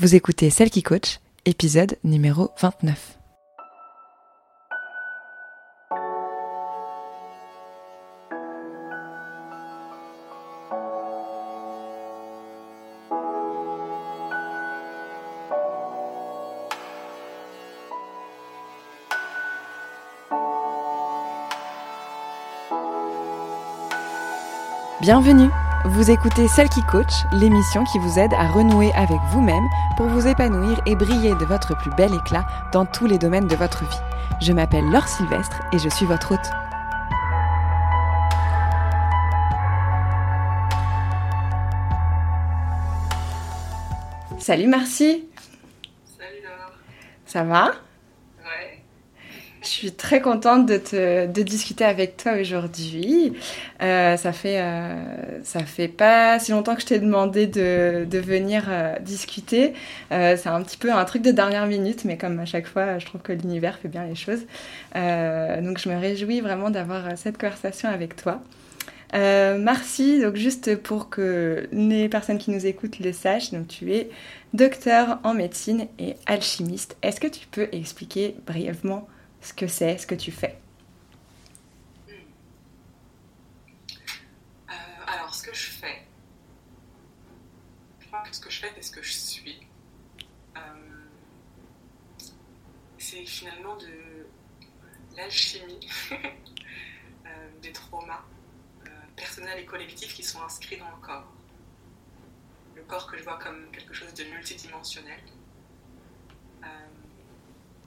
Vous écoutez Celle qui coach, épisode numéro 29. Bienvenue Vous écoutez Celle qui coach, l'émission qui vous aide à renouer avec vous-même pour vous épanouir et briller de votre plus bel éclat dans tous les domaines de votre vie. Je m'appelle Laure Sylvestre et je suis votre hôte. Salut Marcy Salut Laure. Ça va? Suis très contente de, te, discuter avec toi aujourd'hui. Euh, ça fait euh, ça fait pas si longtemps que je t'ai demandé de, venir euh, discuter. C'est un petit peu un truc de dernière minute, mais comme à chaque fois, je trouve que l'univers fait bien les choses. Donc je me réjouis vraiment d'avoir cette conversation avec toi. Euh, merci, donc juste pour que les personnes qui nous écoutent le sachent, donc tu es docteur en médecine et alchimiste. Est-ce que tu peux expliquer brièvement ce que c'est, ce que tu fais Euh, alors, ce que je fais, je crois que ce que je fais, c'est ce que je suis. Euh, c'est finalement de l'alchimie euh, des traumas personnels et collectifs qui sont inscrits dans le corps. Le corps que je vois comme quelque chose de multidimensionnel.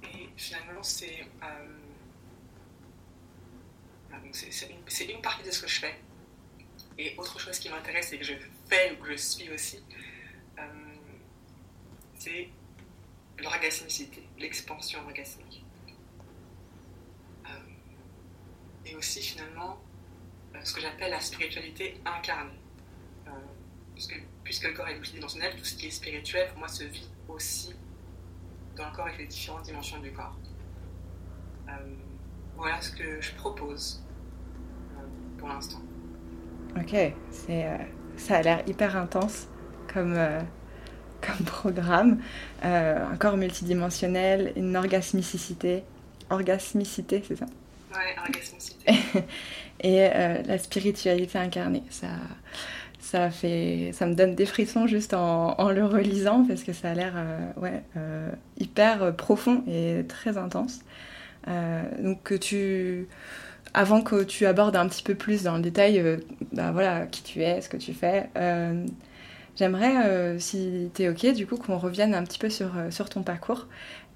Et finalement, c'est euh, donc c'est- une, partie de ce que je fais. Et autre chose qui m'intéresse et que je fais ou que je suis aussi, euh, c'est l'orgasmicité, l'expansion orgasmique. Euh, et aussi finalement ce que j'appelle la spiritualité incarnée. Puisque, puisque le corps est multidimensionnel, tout ce qui est spirituel pour moi se vit aussi dans le corps avec les différentes dimensions du corps. Euh, voilà ce que je propose euh, pour l'instant. Ok, c'est, euh, ça a l'air hyper intense comme, comme programme. Un corps multidimensionnel, une orgasmicité, orgasmicité, c'est ça? Ouais, orgasmicité. Et la spiritualité incarnée, ça, ça, me donne des frissons juste en, le relisant parce que ça a l'air euh, ouais, euh, hyper profond et très intense. Euh, donc avant que tu abordes un petit peu plus dans le détail, euh, bah, voilà, qui tu es, ce que tu fais, euh, j'aimerais, euh, si tu es OK, du coup, qu'on revienne un petit peu sur, euh, ton parcours.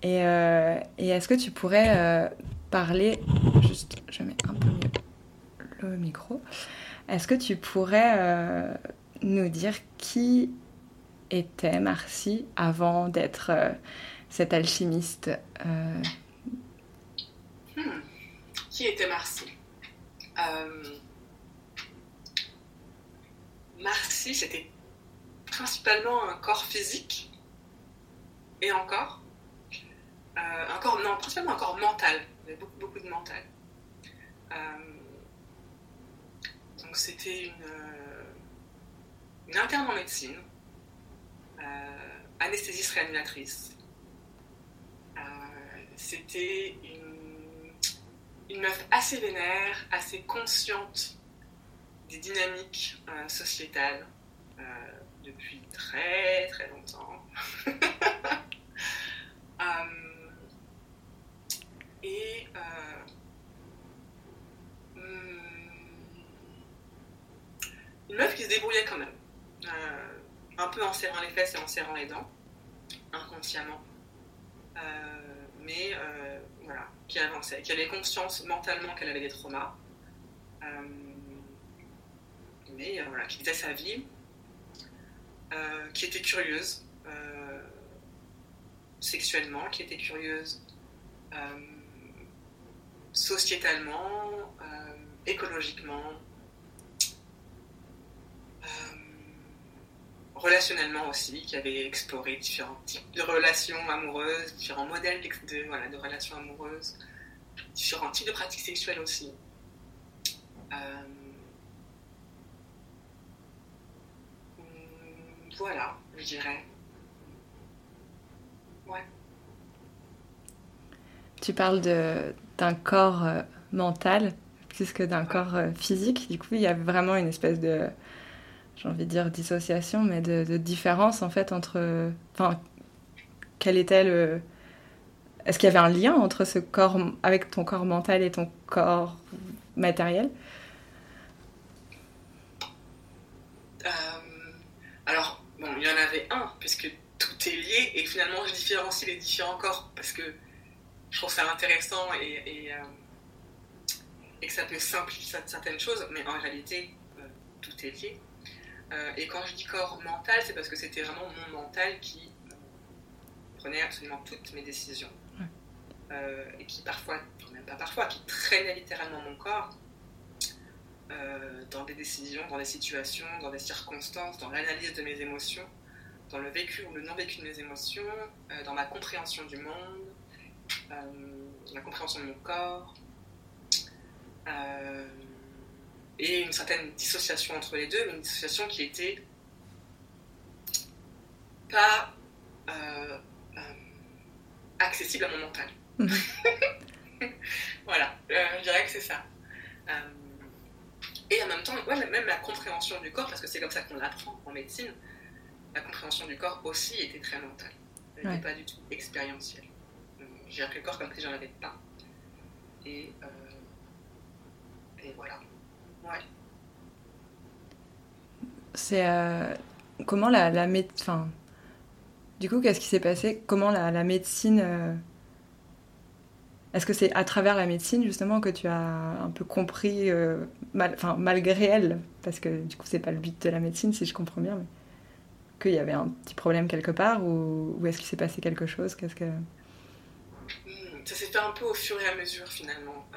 Et, euh, et est-ce que tu pourrais euh, parler, juste, je mets un peu mieux le micro, est-ce que tu pourrais euh, nous dire qui était Marcy avant d'être euh, cet alchimiste euh, Hmm. Qui était Marcy? Marcy, c'était principalement un corps physique et encore? Un corps, non, principalement un corps mental. Il beaucoup, de mental. C'était une, euh, une interne en médecine, euh, anesthésiste réanimatrice. Euh, c'était une, meuf assez vénère, assez consciente des dynamiques sociétales depuis très très longtemps et euh, hum, une meuf qui se débrouillait quand même, Euh, un peu en serrant les fesses et en serrant les dents, inconsciemment. Euh, mais euh, voilà, qui avançait, qui avait conscience mentalement qu'elle avait des traumas, mais voilà, qui faisait sa vie, qui était curieuse sexuellement, qui était curieuse sociétalement, écologiquement, euh, relationnellement aussi, qui avait exploré différents types de relations amoureuses, différents modèles de, relations amoureuses, différents types de pratiques sexuelles aussi. Euh, voilà, je dirais. Ouais. Tu parles d'un corps euh, mental plus que d'un corps euh, physique. Du coup, il y a vraiment une espèce de, j'ai envie de dire dissociation, mais de, différence en fait entre. Enfin, quel était le. Est-ce qu'il y avait un lien entre ce corps, avec ton corps mental et ton corps matériel? Euh, Alors, bon, il y en avait un, puisque tout est lié, et finalement, je différencie les différents corps, parce que je trouve ça intéressant et, et, euh, que ça peut simplifier certaines choses, mais en réalité, euh, tout est lié. Euh, et quand je dis corps mental, c'est parce que c'était vraiment mon mental qui prenait absolument toutes mes décisions. Euh, et qui parfois, même pas parfois, qui traînait littéralement mon corps dans des décisions, dans des situations, dans des circonstances, dans l'analyse de mes émotions, dans le vécu ou le non vécu de mes émotions, dans ma compréhension du monde, la compréhension de mon corps, euh, et une certaine dissociation entre les deux, mais une dissociation qui était pas euh, euh, accessible à mon mental. voilà, je dirais que c'est ça. et en même temps, même la compréhension du corps, parce que c'est comme ça qu'on l'apprend en médecine, la compréhension du corps aussi était très mentale. Elle n'était pas du tout expérientielle. J'ai appris le corps comme si j'en avais pas. Et et voilà. Ouais. C'est euh, comment la, la médecine. du coup, qu'est-ce qui s'est passé? Comment la, la médecine. Euh, est-ce que c'est à travers la médecine justement que tu as un peu compris, euh, mal, enfin, malgré elle, parce que du coup c'est pas le but de la médecine si je comprends bien, mais qu'il y avait un petit problème quelque part ou, ou est-ce qu'il s'est passé quelque chose? Qu'est-ce que hmm, ça s'est fait un peu au fur et à mesure finalement.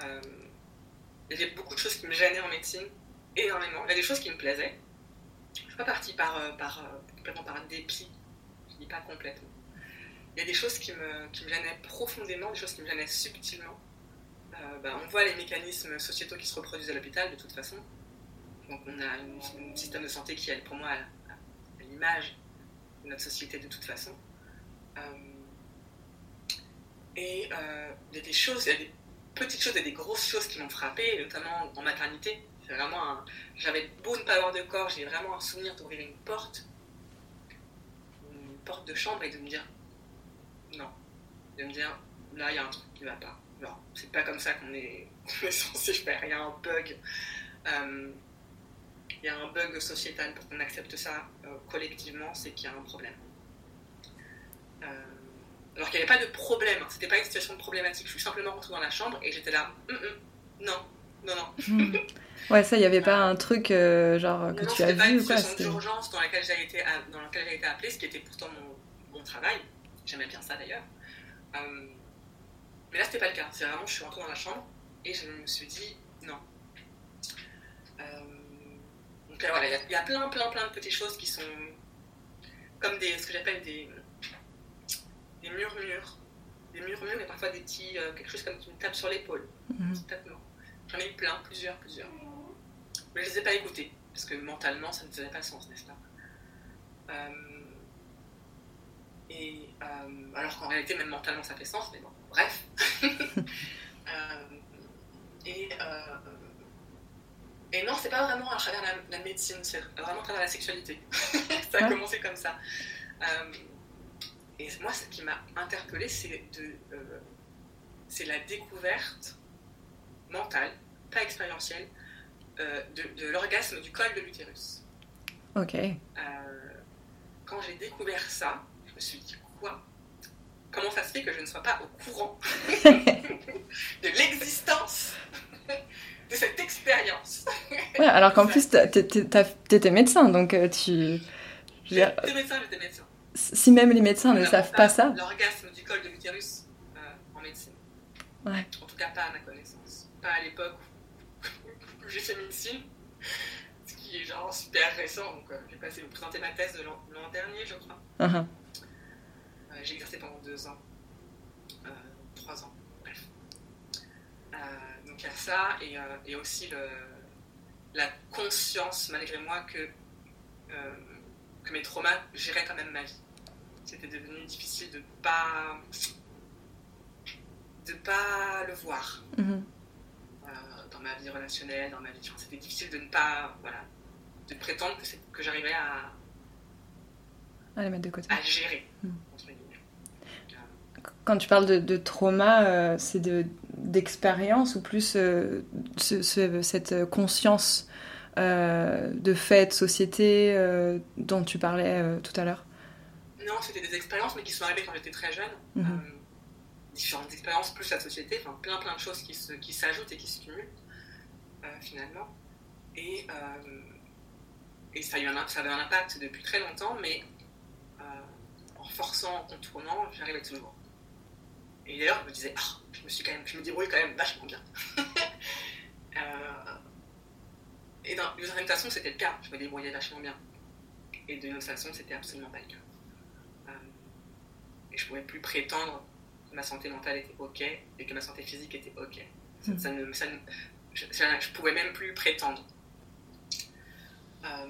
Il y avait beaucoup de choses qui me gênaient en médecine, énormément. Il y a des choses qui me plaisaient. Je ne suis pas partie par, euh, par, euh, complètement par dépit, je ne dis pas complètement. Il y a des choses qui me, qui me gênaient profondément, des choses qui me gênaient subtilement. Euh, bah, on voit les mécanismes sociétaux qui se reproduisent à l'hôpital de toute façon. Donc on a un système de santé qui est pour moi à, l'image de notre société de toute façon. et il y a des choses, il y a des petites choses et des grosses choses qui m'ont frappé, notamment en maternité. J'avais beau ne pas avoir de corps, j'ai vraiment un souvenir d'ouvrir une porte, une porte de chambre et de me dire non. De me dire là, il y a un truc qui va pas. Non, c'est pas comme ça qu'on est, censé faire. Il y a un bug. Euh, il y a un bug sociétal pour qu'on accepte ça euh, collectivement, c'est qu'il y a un problème. Euh, alors qu'il n'y avait pas de problème, hein. c'était pas une situation problématique. Je suis simplement rentrée dans la chambre et j'étais là, hum, hum, non, non, non. Hmm. Ouais, ça, il n'y avait pas un truc euh, genre que tu as vu pas une situation d'urgence dans laquelle j'ai été, dans laquelle j'ai été appelée, ce qui était pourtant mon, mon travail. J'aimais bien ça d'ailleurs. Euh, mais là, c'était pas le cas. C'est vraiment, je suis rentrée dans la chambre et je me suis dit non. Euh, donc voilà, il y, a plein, plein, plein de petites choses qui sont comme des, ce que j'appelle des des murmures, des murmures et parfois des petits, euh, quelque chose comme qui me tape sur l'épaule, mm J'en ai eu plein, plusieurs, plusieurs. Mais je ne les ai pas écoutés, parce que mentalement, ça ne faisait pas sens, n'est-ce pas? Euh, Et euh, alors qu'en réalité, même mentalement, ça fait sens, mais bon, bref. et, et non, c'est pas vraiment à travers la, la médecine, c'est vraiment à travers la sexualité. ça a commencé comme ça. Et moi, ce qui m'a interpellée, c'est euh, la découverte mentale, pas expérientielle, euh, de, l'orgasme du col de l'utérus. Ok. Euh, quand j'ai découvert ça, je me suis dit quoi? Comment ça se fait que je ne sois pas au courant de l'existence de cette expérience? Ouais, alors qu'en plus, t'étais médecin, donc tu. J'étais médecin, j'étais médecin si même les médecins ne savent pas, ça. L'orgasme du col de l'utérus euh, en médecine. Ouais. En tout cas, pas à ma connaissance. Pas à l'époque où j'ai fait médecine, ce qui est genre super récent. Donc, euh, j'ai passé, présenté ma thèse de l'an dernier, je crois. Uh-huh. Euh, j'ai exercé pendant deux ans, trois ans, bref. donc, il y a ça et, et aussi le, la conscience, malgré moi, que que mes traumas géraient quand même ma vie. c'était devenu difficile de pas de pas le voir Mhm. euh, dans ma vie relationnelle, dans ma vie. C'était difficile de ne pas, voilà, de prétendre que, j'arrivais à, À les mettre de côté. à gérer. Mhm. entre guillemets. Quand tu parles de, de trauma, euh, c'est de, d'expérience ou plus euh, ce- ce- cette conscience euh, de fait, de société euh, dont tu parlais euh, tout à l'heure Non, c'était des expériences, mais qui sont arrivées quand j'étais très jeune. Mhm. Différentes expériences, plus la société, enfin plein plein de choses qui, se, qui s'ajoutent et qui se cumulent, finalement. Et, et ça, a eu un, ça avait un impact depuis très longtemps, mais en forçant, en contournant, j'arrivais toujours. Et d'ailleurs, je me disais, ah, je me suis quand même, je me débrouille quand même vachement bien. Euh, et d'une certaine façon, c'était le cas, je me débrouillais vachement bien. Et d'une autre façon, c'était absolument pas le cas. Euh, et je pouvais plus prétendre que ma santé mentale était ok et que ma santé physique était ok. Ça, ne, ça ne- je, je pouvais même plus prétendre. Euh,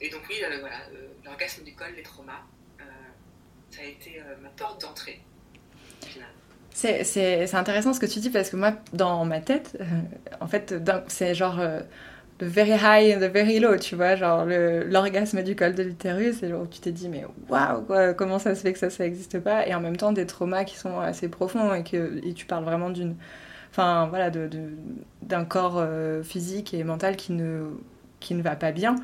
et donc oui, voilà, l'orgasme du col, les traumas, euh, ça a été ma porte d'entrée, finalement. C'est, intéressant ce que tu dis parce que moi, dans ma tête, en fait, c'est genre le very high and the very low, tu vois, genre l'orgasme du col de l'utérus, et genre tu t'es dit, mais waouh, comment ça se fait que ça, ça n'existe pas, et en même temps des traumas qui sont assez profonds et que et tu parles vraiment d'une, enfin voilà, de, de- d'un corps euh, physique et mental qui ne, qui ne va pas bien.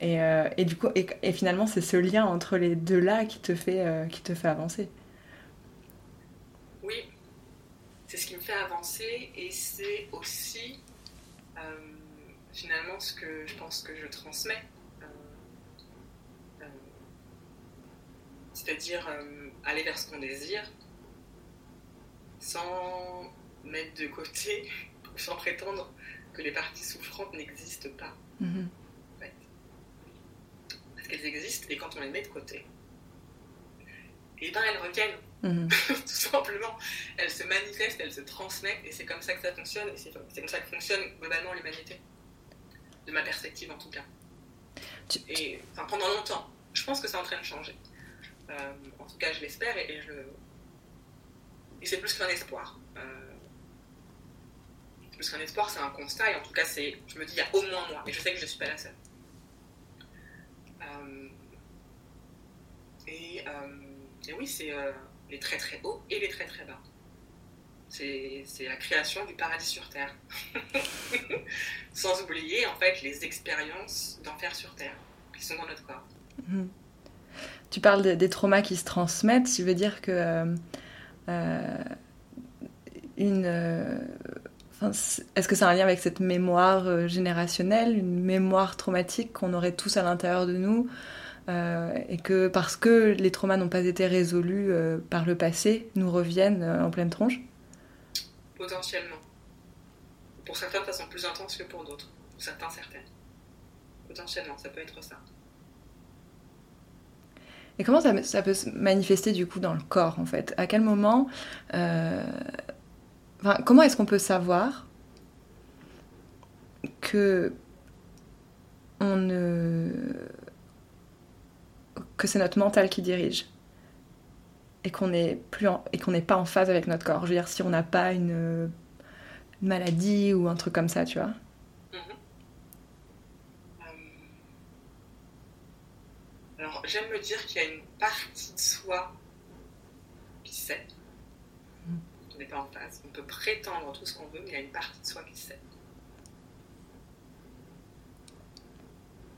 Et, euh, et du coup, et, finalement, c'est ce lien entre les deux là qui te fait, euh, qui te fait avancer. Oui, c'est ce qui me fait avancer et c'est aussi finalement ce que je pense que je transmets. Euh, euh, C'est-à-dire euh, aller vers ce qu'on désire sans mettre de côté, sans prétendre que les parties souffrantes n'existent pas. Mhm. en fait. Parce qu'elles existent et quand on les met de côté, et ben elles reviennent Mhm. tout simplement. Elles se manifestent, elles se transmettent, et c'est comme ça que ça fonctionne, et c'est comme ça que fonctionne globalement l'humanité, de ma perspective en tout cas. Et enfin, pendant longtemps, je pense que c'est en train de changer. Euh, en tout cas, je l'espère, et, et je... et c'est plus qu'un espoir. Euh, plus qu'un espoir, c'est un constat, et en tout cas, c'est, je me dis, il y a au moins moi, et je sais que je ne suis pas la seule. Euh, et, et oui, c'est les très très hauts et les très très bas. C'est la création du paradis sur Terre. Sans oublier en fait les expériences d'enfer sur Terre qui sont dans notre corps. Mhm. Tu parles de- des traumas qui se transmettent, ça veut dire que euh, euh, euh, est-ce que c'est un lien avec cette mémoire générationnelle, une mémoire traumatique qu'on aurait tous à l'intérieur de nous, et que parce que les traumas n'ont pas été résolus par le passé, nous reviennent en pleine tronche? Potentiellement. Pour certains de façon plus intense que pour d'autres. Pour certains, certaines. Potentiellement, ça peut être ça. Et comment ça, peut se manifester du coup dans le corps en fait? À quel moment euh, enfin, Comment est-ce qu'on peut savoir que on ne que c'est notre mental qui dirige? Et qu'on n'est plus en- et qu'on n'est pas en phase avec notre corps. Je veux dire si on n'a pas une, une maladie ou un truc comme ça, tu vois. Mhm. Euh, Alors, j'aime me dire qu'il y a une partie de soi qui sait. On n'est pas en phase. On peut prétendre tout ce qu'on veut, mais il y a une partie de soi qui sait.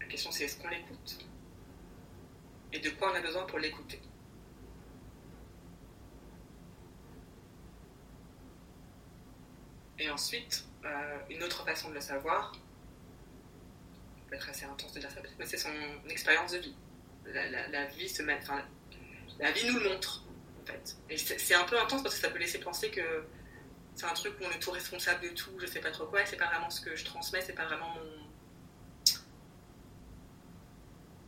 La question, c'est est-ce qu'on l'écoute? Et de quoi on a besoin pour l'écouter? Et ensuite, euh, une autre façon de le savoir, ça peut être assez intense de dire ça peut-être, mais c'est son expérience de vie. La, vie nous le montre, en fait. Et c'est un peu intense parce que ça peut laisser penser que c'est un truc où on est tout responsable de tout, je sais pas trop quoi, et c'est pas vraiment ce que je transmets, c'est pas vraiment mon,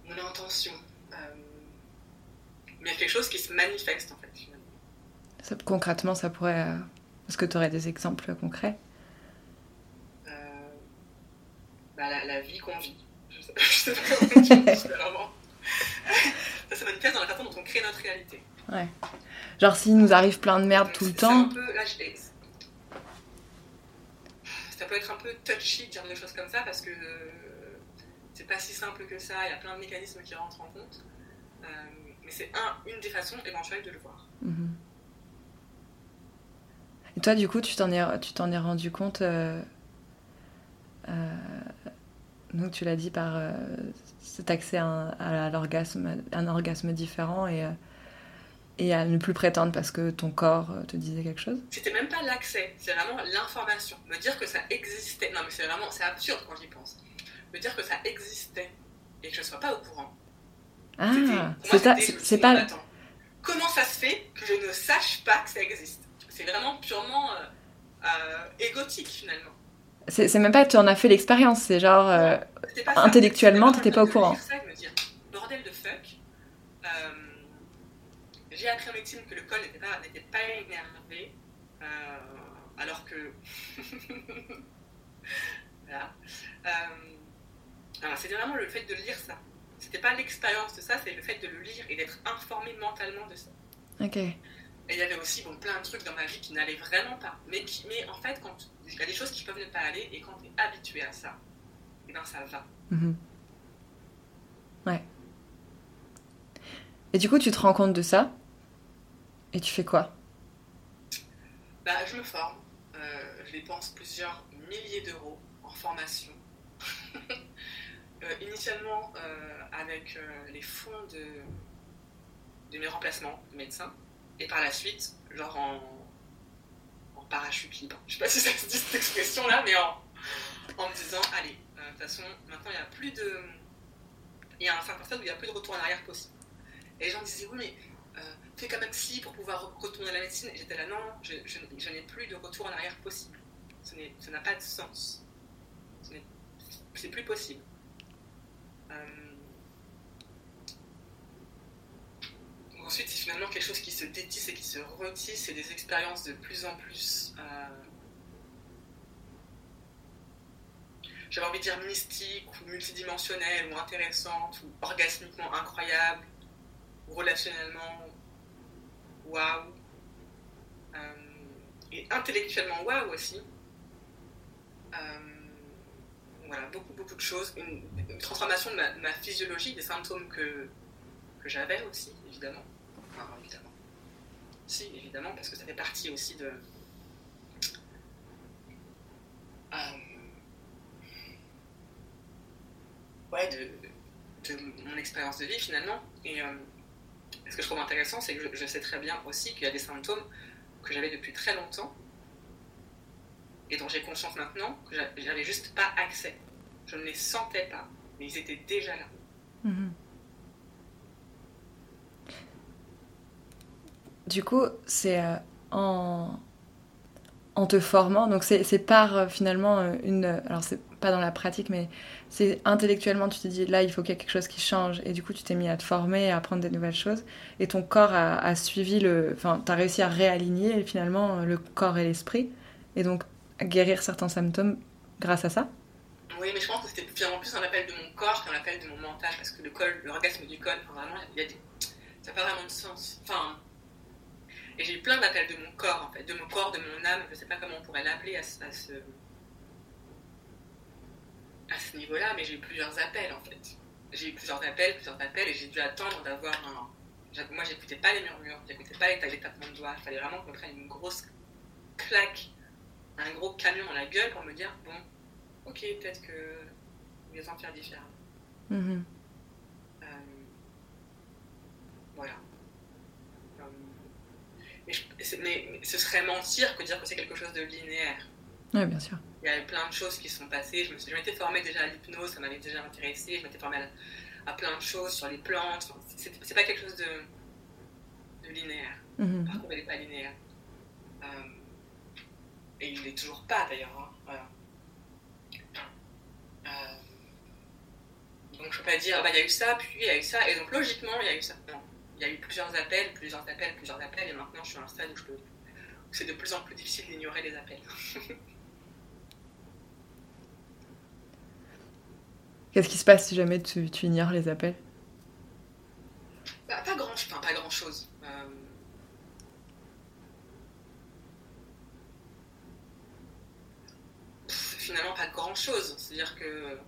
mon intention. Euh, mais quelque chose qui se manifeste, en fait, finalement. Concrètement, ça pourrait. Euh, Est-ce que tu aurais des exemples concrets? Euh, bah, la, la vie qu'on vit. Je sais, je sais pas comment dire différemment. ça, se manifeste dans la façon dont on crée notre réalité. Ouais. Genre, s'il nous arrive plein de merde tout le temps. Peu, là, je... Ça peut être un peu touchy de dire des choses comme ça parce que c'est pas si simple que ça. Il y a plein de mécanismes qui rentrent en compte. Euh, mais c'est un, une des façons éventuelles de le voir. Mhm. Et toi, du coup, tu t'en es, tu t'en es rendu compte. Euh, euh, donc, tu l'as dit par cet accès à, l'orgasme, un orgasme différent et, et à ne plus prétendre parce que ton corps te disait quelque chose? C'était même pas l'accès, c'est vraiment l'information. Me dire que ça existait. Non, mais c'est vraiment, c'est absurde quand j'y pense. Me dire que ça existait et que je ne sois pas au courant. Ah, c'est pas. Comment ça se fait que je ne sache pas que ça existe? C'est vraiment purement euh, euh, égotique finalement. C'est même pas que tu en as fait l'expérience, c'est genre euh, intellectuellement, tu n'étais pas au courant. Ça, me dire, bordel de fuck. J'ai appris en médecine que le col n'était pas, pas énervé, alors que. voilà. C'était vraiment le fait de lire ça c'était pas l'expérience de ça, c'est le fait de le lire et d'être informé mentalement de ça. Ok. Et il y avait aussi bon, plein de trucs dans ma vie qui n'allaient vraiment pas. Mais, qui, mais en fait, quand il y a des choses qui peuvent ne pas aller, et quand tu es habitué à ça, et eh ben ça va. Mhm. Ouais. Et du coup, tu te rends compte de ça? Et tu fais quoi? Bah, Je me forme. Euh, je dépense plusieurs milliers d'euros en formation. Euh, initialement euh, avec les fonds de, de mes remplacements de médecins, et par la suite, genre en, parachute libre. Je sais pas si ça se dit cette expression-là, mais en, en me disant, allez, de toute façon, maintenant il n'y a plus de. Il y a un certain stade où il n'y a plus de retour en arrière possible. Et les gens disaient, oui, mais fais quand même si pour pouvoir retourner à la médecine. Et j'étais là, non, je, n'ai plus de retour en arrière possible. Ça n'a pas de sens. C'est plus possible. Euh, ensuite, c'est finalement quelque chose qui se détisse et qui se retisse, et des expériences de plus en plus, euh, j'avais envie de dire mystiques, ou multidimensionnelles, ou intéressantes, ou orgasmiquement incroyables, ou relationnellement waouh, euh, et intellectuellement waouh aussi voilà, beaucoup, beaucoup de choses. Une, transformation de ma, physiologie, des symptômes que, que j'avais aussi, évidemment. Si, évidemment, parce que ça fait partie aussi de. Euh, ouais, de, de, mon expérience de vie finalement. Et euh, ce que je trouve intéressant, c'est que je, sais très bien aussi qu'il y a des symptômes que j'avais depuis très longtemps et dont j'ai conscience maintenant que j'avais juste pas accès. Je ne les sentais pas, mais ils étaient déjà là. Mhm. Du coup, c'est euh, en, te formant, donc c'est par euh, finalement euh, une. Alors, c'est pas dans la pratique, mais c'est intellectuellement, tu te dis là, il faut qu'il y ait quelque chose qui change, et du coup, tu t'es mis à te former, à apprendre des nouvelles choses, et ton corps a, a suivi le. Enfin, tu as réussi à réaligner finalement le corps et l'esprit, et donc guérir certains symptômes grâce à ça Oui, mais je pense que c'était finalement plus un appel de mon corps qu'un appel de mon mental, parce que le col, l'orgasme du col, vraiment, il y a des... ça n'a pas vraiment de sens. Enfin, et j'ai eu plein d'appels de mon corps, en fait, de mon corps, de mon âme, je ne sais pas comment on pourrait l'appeler à, ce, à ce niveau-là, mais j'ai eu plusieurs appels, en fait. J'ai eu plusieurs appels, plusieurs appels, et j'ai dû attendre d'avoir un... Moi, j'écoutais pas les murmures, j'écoutais pas les, tapements de doigts, il fallait vraiment qu'on prenne une grosse claque un gros camion dans la gueule pour me dire bon, ok, peut-être que je vais en faire différemment. Mm-hmm. Euh, voilà. Mais, ce serait mentir que dire que c'est quelque chose de linéaire. Oui, bien sûr. Il y a plein de choses qui sont passées. Je, me je m'étais formée déjà à l'hypnose, ça m'avait déjà intéressé. Je m'étais formée à, plein de choses sur les plantes. c'est, pas quelque chose de, linéaire. Mm-hmm. Par contre, elle n'est pas linéaire. Euh, et il n'est toujours pas d'ailleurs. Hein. Euh, donc je ne peux pas dire, bah, il y a eu ça, puis il y a eu ça, et donc logiquement il y a eu ça. Non. Il y a eu plusieurs appels, plusieurs appels, plusieurs appels, et maintenant je suis à un stade où, c'est de plus en plus difficile d'ignorer les appels. Qu'est-ce qui se passe si jamais tu, tu ignores les appels? Bah, pas grand-chose. finalement pas grand-chose. C'est-à-dire que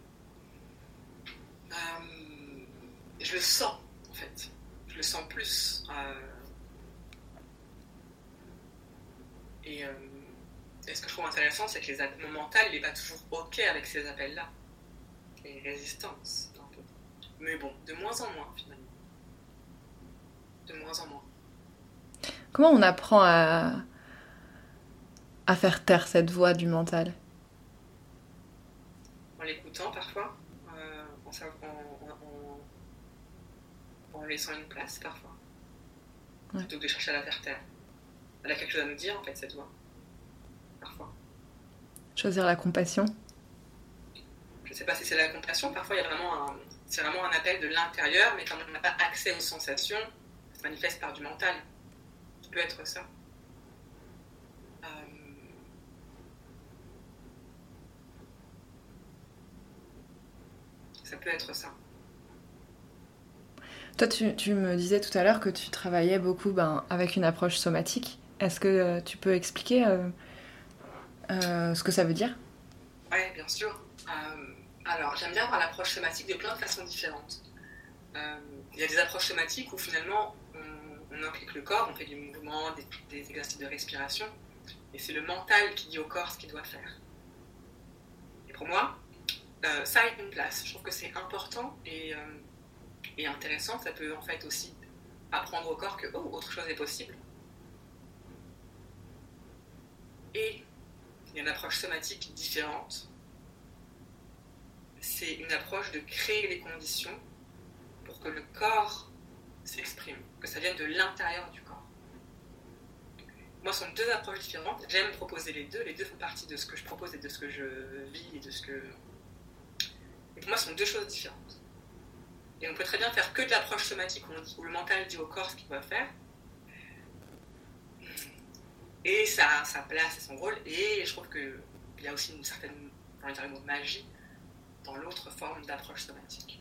je le sens, en fait. Je le sens plus. et, ce que je trouve intéressant, c'est que les, mon mental n'est pas toujours OK avec ces appels-là. Les résistances, un peu. Mais bon, de moins en moins, finalement. De moins en moins. Comment on apprend à, à faire taire cette voix du mental? En l'écoutant parfois, euh, en, en, laissant une place parfois. Plutôt que de chercher à la faire taire. Elle a quelque chose à nous dire en fait, cette voix. Choisir la compassion Je ne sais pas si c'est la compassion, parfois il y a vraiment un, c'est vraiment un appel de l'intérieur, mais quand on n'a pas accès aux sensations, ça se manifeste par du mental. Ça peut être ça. Euh, ça peut être ça. Toi, tu, me disais tout à l'heure que tu travaillais beaucoup ben, avec une approche somatique. Est-ce que euh, tu peux expliquer euh, euh, ce que ça veut dire? Oui, bien sûr. Alors, j'aime bien voir l'approche somatique de plein de façons différentes. Il y a des approches somatiques où finalement on, implique le corps, on fait du mouvement, des, exercices de respiration, et c'est le mental qui dit au corps ce qu'il doit faire. Et pour moi, ça a une place. Je trouve que c'est important et, et, intéressant. Ça peut en fait aussi apprendre au corps que oh, autre chose est possible. Et il y a une approche somatique différente. C'est une approche de créer les conditions pour que le corps s'exprime, que ça vienne de l'intérieur du corps. Moi, ce sont deux approches différentes. J'aime proposer les deux. Les deux font partie de ce que je propose et de ce que je vis et de ce que. Et pour moi, ce sont deux choses différentes. Et on peut très bien faire que de l'approche somatique où, le mental dit au corps ce qu'il doit faire, et ça a sa place et son rôle. Et je trouve qu'il y a aussi une certaine, dans magie dans l'autre forme d'approche somatique.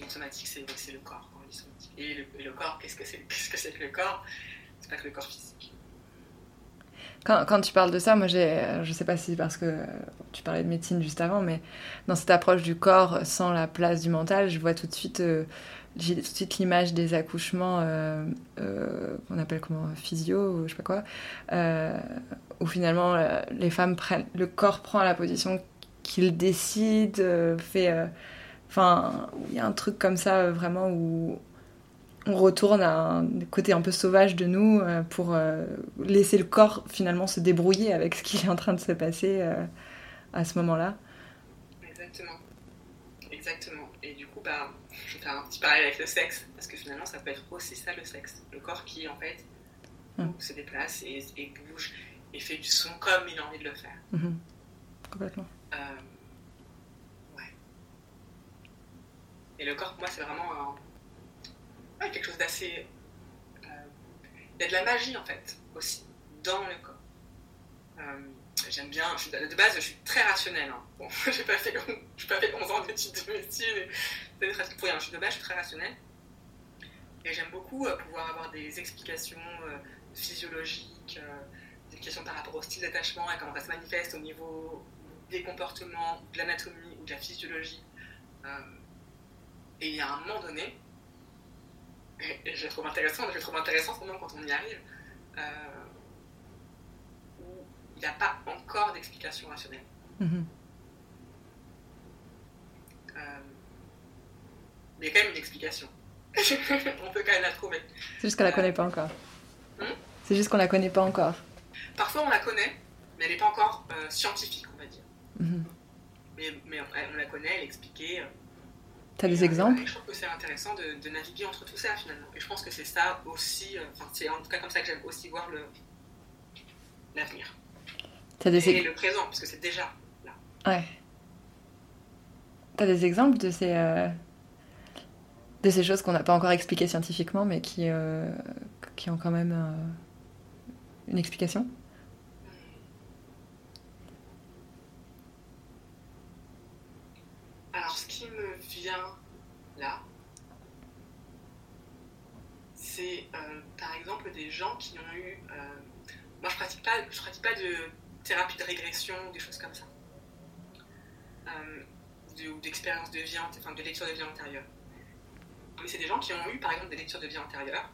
Le somatique, c'est le corps quand on dit somatique. Et le, corps, qu'est-ce que c'est -ce que, que le corps? C'est pas que le corps physique. Quand, tu parles de ça, moi, je sais pas si c'est parce que tu parlais de médecine juste avant, mais dans cette approche du corps sans la place du mental, je vois tout de suite euh, j'ai tout de suite l'image des accouchements euh, euh, appelle comment physio je sais pas quoi euh, où finalement les femmes prennent le corps prend la position qu'il décide fait enfin il y a un truc comme ça vraiment où on retourne à un côté un peu sauvage de nous pour laisser le corps finalement se débrouiller avec ce qui est en train de se passer à ce moment-là exactement exactement et du coup bah je vais faire un petit parallèle avec le sexe, parce que finalement, ça peut être aussi ça le sexe. Le corps qui, en fait, mm. se déplace et, bouge et fait du son comme il a envie de le faire. Mm-hmm. Complètement. Euh, ouais. Et le corps, pour moi, c'est vraiment un, quelque chose d'assez. Euh, il y a de la magie, en fait, aussi, dans le corps. Euh, j'aime bien, de base, je suis très rationnelle. Hein. Bon, j'ai pas, fait, pas fait 11 ans d'études de médecine, presque pour rien. Je suis de base, je suis très rationnelle. Et j'aime beaucoup euh, pouvoir avoir des explications physiologiques, des questions par rapport au style d'attachement et comment ça se manifeste au niveau des comportements, de l'anatomie ou de la physiologie. et a un moment donné, et, je le trouve intéressant, je le trouve intéressant moment quand on y arrive, il n'y a pas encore d'explication rationnelle. Mm-hmm. Euh, mais il y a quand même une explication. on peut quand même la trouver. C'est juste qu'on la connaît pas encore. Hmm? C'est juste qu'on la connaît pas encore. Parfois on la connaît, mais elle n'est pas encore euh, scientifique, on va dire. Mm-hmm. Mais, on, la connaît, elle est expliquée. Euh, T'as des exemples? Je trouve que c'est intéressant de, naviguer entre tout ça finalement. Et je pense que c'est ça aussi, enfin c'est en tout cas comme ça que j'aime aussi voir l'avenir. As des... Et le présent, parce que c'est déjà là. Ouais. T'as des exemples de ces, euh, de ces choses qu'on n'a pas encore expliquées scientifiquement, mais qui, euh, qui ont quand même euh, une explication? Alors, ce qui me vient là, des gens qui ont eu. moi, je pratique pas, je pratique pas de thérapie de régression, des choses comme ça, ou d'expérience de vie, enfin de lecture de vie antérieure. Mais c'est des gens qui ont eu, par exemple, des lectures de vie antérieure,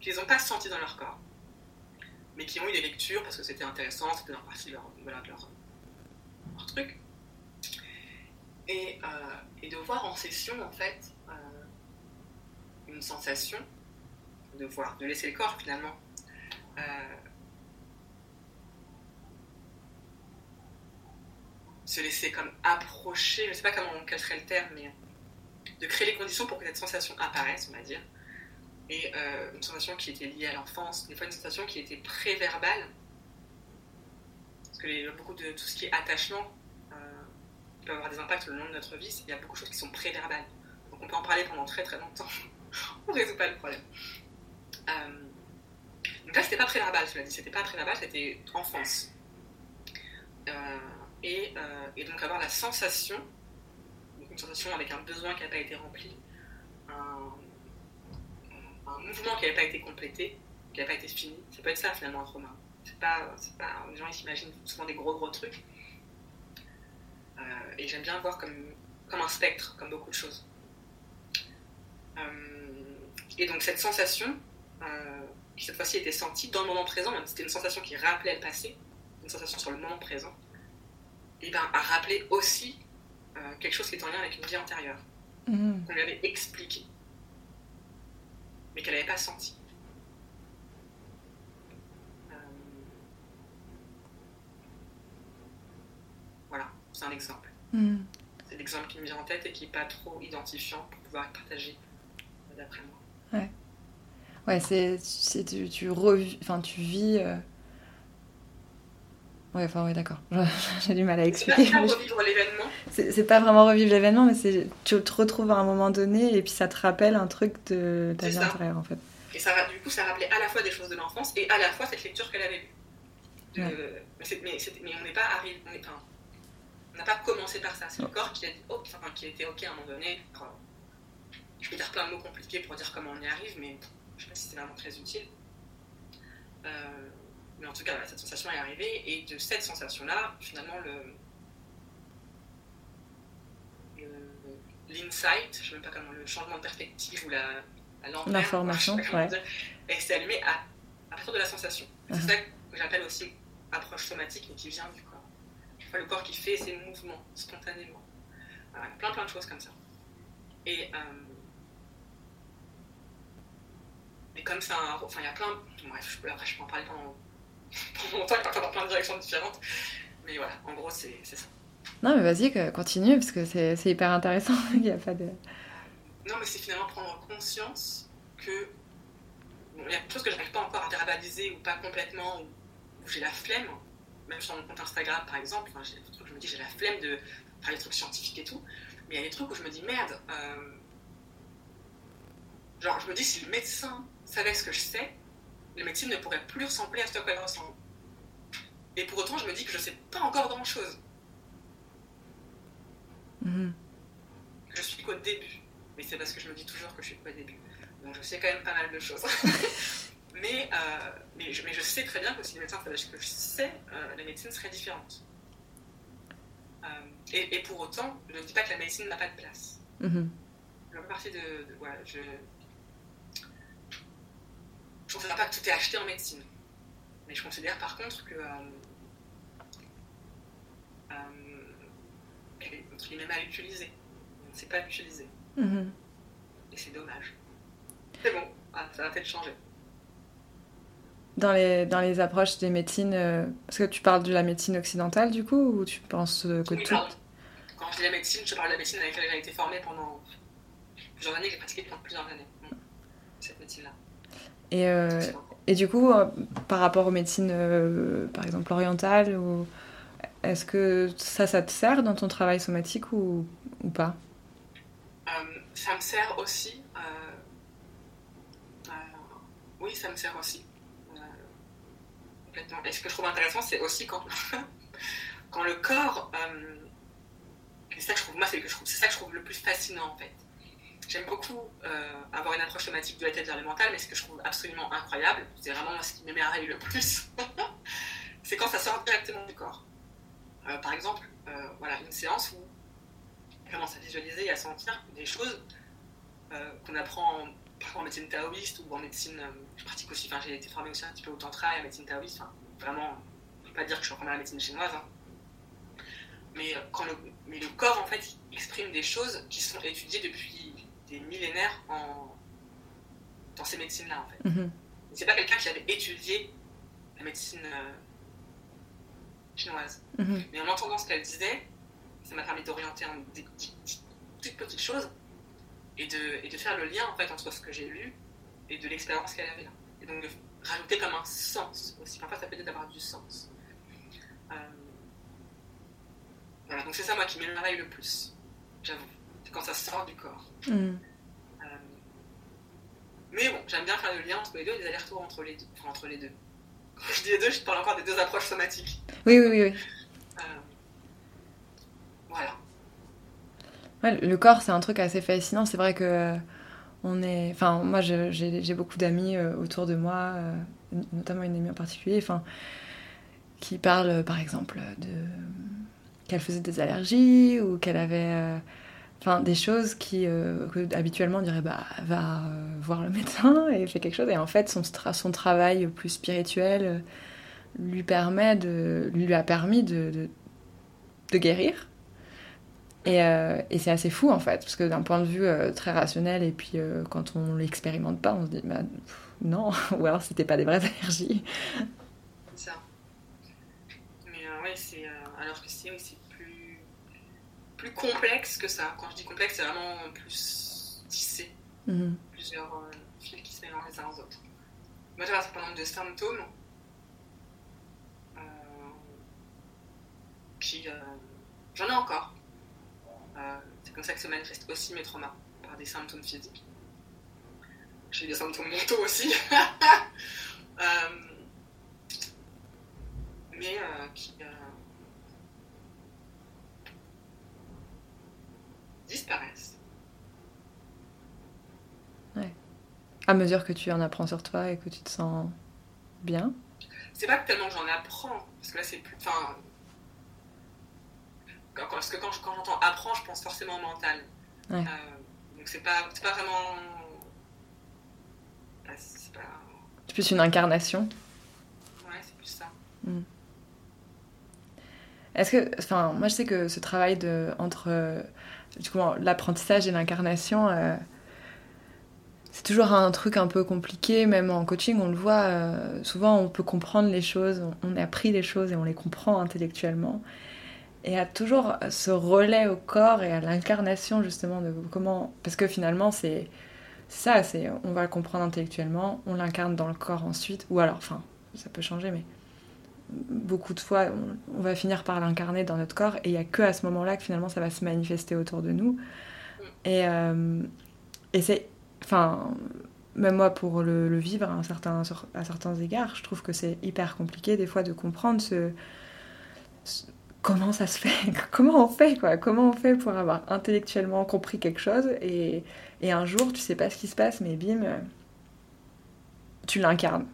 qu'ils n'ont pas senti dans leur corps, mais qui ont eu des lectures parce que c'était intéressant, c'était dans partie leur, voilà, de leur, truc. Et, euh, de voir en session, en fait, euh, une sensation de voir, de laisser le corps finalement. Euh, se laisser comme approcher, je ne sais pas comment quel serait le terme, mais de créer les conditions pour que cette sensation apparaisse, on va dire. Et euh, une sensation qui était liée à l'enfance, des fois une sensation qui était préverbale. Parce que beaucoup de tout ce qui est attachement euh, peut avoir des impacts le long de notre vie. Il y a beaucoup de choses qui sont préverbales. Donc on peut en parler pendant très très longtemps. on ne résout pas le problème. Euh, donc là, c'était pas préverbal, cela dit. C'était pas préverbal, c'était enfance. Et, et, donc avoir la sensation une sensation avec un besoin qui n'a pas été rempli, un, mouvement qui n'avait pas été complété, qui n'a pas été fini. Ça peut être ça finalement un trauma. C'est pas, pas, les gens s'imaginent souvent des gros gros trucs. Euh, et j'aime bien voir comme, comme un spectre, comme beaucoup de choses. Euh, et donc cette sensation, euh, qui cette fois-ci était sentie dans le moment présent, même si c'était une sensation qui rappelait le passé, une sensation sur le moment présent, et ben, a rappelé aussi euh, quelque chose qui est en lien avec une vie antérieure, mhm. qu'on lui avait expliqué, mais qu'elle n'avait pas senti. Euh, voilà, c'est un exemple. Mhm. C'est l'exemple qui me vient en tête et qui n'est pas trop identifiant pour pouvoir être partagé euh, d'après moi. Ouais. Ouais, c'est, tu, tu, enfin, tu vis Ouais, enfin, ouais, d'accord. J'ai du mal à expliquer. C'est pas revivre l'événement. C'est pas vraiment revivre l'événement, mais c'est tu te retrouves à un moment donné et puis ça te rappelle un truc de ta vie intérieure, en fait. Et ça, du coup, ça rappelait à la fois des choses de l'enfance et à la fois cette lecture qu'elle avait lue. Mais, mais, on n'est pas arrivé. On n'a pas commencé par ça. C'est le corps qui a, dit, oh, enfin, qui été OK à un moment donné. je peux dire plein de mots compliqués pour dire comment on y arrive, mais je ne sais pas si c'est vraiment très utile. Euh, mais en tout cas, cette sensation est arrivée, et de cette sensation-là, finalement, le, l'insight, je ne sais même pas comment, le changement de perspective ou la, l'information, ouais. et c'est allumé à, à, partir de la sensation. C'est uh-huh. ça que j'appelle aussi approche somatique, mais qui vient du corps. Enfin, le corps qui fait ses mouvements spontanément. plein plein de choses comme ça. Et, euh, et comme ça, enfin, il y a plein. Bref, je, après, je peux en parler pendant longtemps, il dans plein de directions différentes. Mais voilà, en gros, c'est ça. Non, mais vas-y, continue, parce que c'est hyper intéressant. il n'y a pas de. Non, mais c'est finalement prendre conscience que. Bon, il y a des choses que je n'arrive pas encore à verbaliser ou pas complètement, où j'ai la flemme, même sur mon compte Instagram par exemple, enfin, j'ai des trucs où je me dis j'ai la flemme de faire des trucs scientifiques et tout, mais il y a des trucs où je me dis merde, euh... genre je me dis si le médecin savait ce que je sais, les médecine ne pourrait plus ressembler à ce qu'elle ressemble. Et pour autant, je me dis que je ne sais pas encore grand-chose. Mhm. Je suis qu'au début. Mais c'est parce que je me dis toujours que je suis qu'au début. Donc je sais quand même pas mal de choses. mais, euh, mais, je, mais, je, sais très bien que si les médecins savaient ce que je sais, euh, la médecine serait différente. Euh, et, pour autant, je ne dis pas que la médecine n'a pas de place. Mhm. Je de, de voilà, je, je ne considère pas que tout est acheté en médecine. Mais je considère par contre que. Euh, euh, est mal utilisé. On ne sait pas l'utiliser. Mhm. Et c'est dommage. C'est bon, ah, ça va peut-être changer. Dans les, dans les approches des médecines, euh, parce que tu parles de la médecine occidentale du coup, ou tu penses que tout. Quand je dis la médecine, je parle de la médecine avec laquelle j'ai été formée pendant plusieurs années, j'ai pratiqué pendant plusieurs années. Cette médecine-là. Et, euh, et du coup, euh, par rapport aux médecines, euh, par exemple, orientales, ou... est-ce que ça, ça te sert dans ton travail somatique ou, ou pas? Ça me sert aussi. oui, ça me sert aussi. complètement. Et ce que je trouve intéressant, c'est aussi quand, quand le corps. c'est ça trouve, c'est ça que je trouve le plus fascinant, en fait. J'aime beaucoup euh, avoir une approche somatique de la tête vers le mental, mais ce que je trouve absolument incroyable, c'est vraiment ce qui m'émerveille le plus, c'est quand ça sort directement du corps. Euh, par exemple, euh, voilà, une séance où on commence à visualiser et à sentir des choses qu'on apprend en, en, médecine taoïste ou en médecine. je pratique aussi, j'ai été formée aussi un petit peu au tantra et à la médecine taoïste, vraiment, je ne pas dire que je suis en train de la médecine chinoise, hein. mais, quand le, mais le corps en fait exprime des choses qui sont étudiées depuis des millénaires en, dans ces médecines-là, en fait. Mm C'est pas quelqu'un qui avait étudié la médecine euh, chinoise. Mhm. Mais en entendant ce qu'elle disait, ça m'a permis d'orienter en des, toutes petites choses et de, et de faire le lien, en fait, entre ce que j'ai lu et de l'expérience qu'elle avait là. Et donc de rajouter comme un sens aussi. Parfois, ça peut être d'avoir du sens. Euh, voilà, donc c'est ça, moi, qui m'émerveille le plus, j'avoue quand ça sort du corps. Mm. Euh, mais bon, j'aime bien faire le lien entre les deux et des allers-retours entre les deux. Enfin, entre les deux. Quand je dis les deux, je parle encore des deux approches somatiques. Oui, oui, oui. oui. Euh, voilà. Ouais, le corps, c'est un truc assez fascinant. C'est vrai que euh, on est. Enfin, moi, j'ai beaucoup d'amis autour de moi, notamment une amie en particulier, enfin, qui parlent, par exemple, de qu'elle faisait des allergies ou qu'elle avait Enfin, des choses qui, euh, habituellement on dirait, bah, va euh, voir le médecin et fait quelque chose. Et en fait, son, son travail plus spirituel euh, lui permet de, lui a permis de, de, guérir. Et, et c'est assez fou en fait, parce que d'un point de vue très rationnel, et puis quand on l'expérimente pas, on se dit, bah, non, ou alors c'était pas des vraies allergies. Mais ouais, c'est. alors que c'est plus complexe que ça. Quand je dis complexe, c'est vraiment plus tissé. Mhm. Plusieurs euh, fils qui se mélangent les uns aux autres. Moi, j'avais un certain nombre de symptômes euh, qui. Euh, j'en ai encore. c'est comme ça que se manifestent aussi mes traumas, par des symptômes physiques. J'ai des symptômes mentaux aussi. mais qui disparaissent. Ouais. À mesure que tu en apprends sur toi et que tu te sens bien C'est pas tellement que j'en apprends, parce que là c'est plus. Enfin. Parce que quand, j'entends apprends, je pense forcément au mental. Ouais. Euh, donc c'est pas, pas vraiment. c'est pas. C'est plus une incarnation Ouais, c'est plus ça. Hmm. Est-ce que, enfin, moi je sais que ce travail de entre coup, l'apprentissage et l'incarnation, euh, c'est toujours un truc un peu compliqué, même en coaching, on le voit, euh, souvent on peut comprendre les choses, on, a appris les choses et on les comprend intellectuellement. Et a toujours ce relais au corps et à l'incarnation justement de comment... Parce que finalement c'est ça, c'est on va le comprendre intellectuellement, on l'incarne dans le corps ensuite, ou alors, enfin, ça peut changer, mais beaucoup de fois, on, va finir par l'incarner dans notre corps, et il n'y a que à ce moment-là que finalement ça va se manifester autour de nous. Et, euh, et c'est. Enfin, même moi, pour le, vivre à, certains, à certains égards, je trouve que c'est hyper compliqué des fois de comprendre ce, comment ça se fait, comment on fait, quoi, comment on fait pour avoir intellectuellement compris quelque chose, et, et un jour, tu sais pas ce qui se passe, mais bim, tu l'incarnes.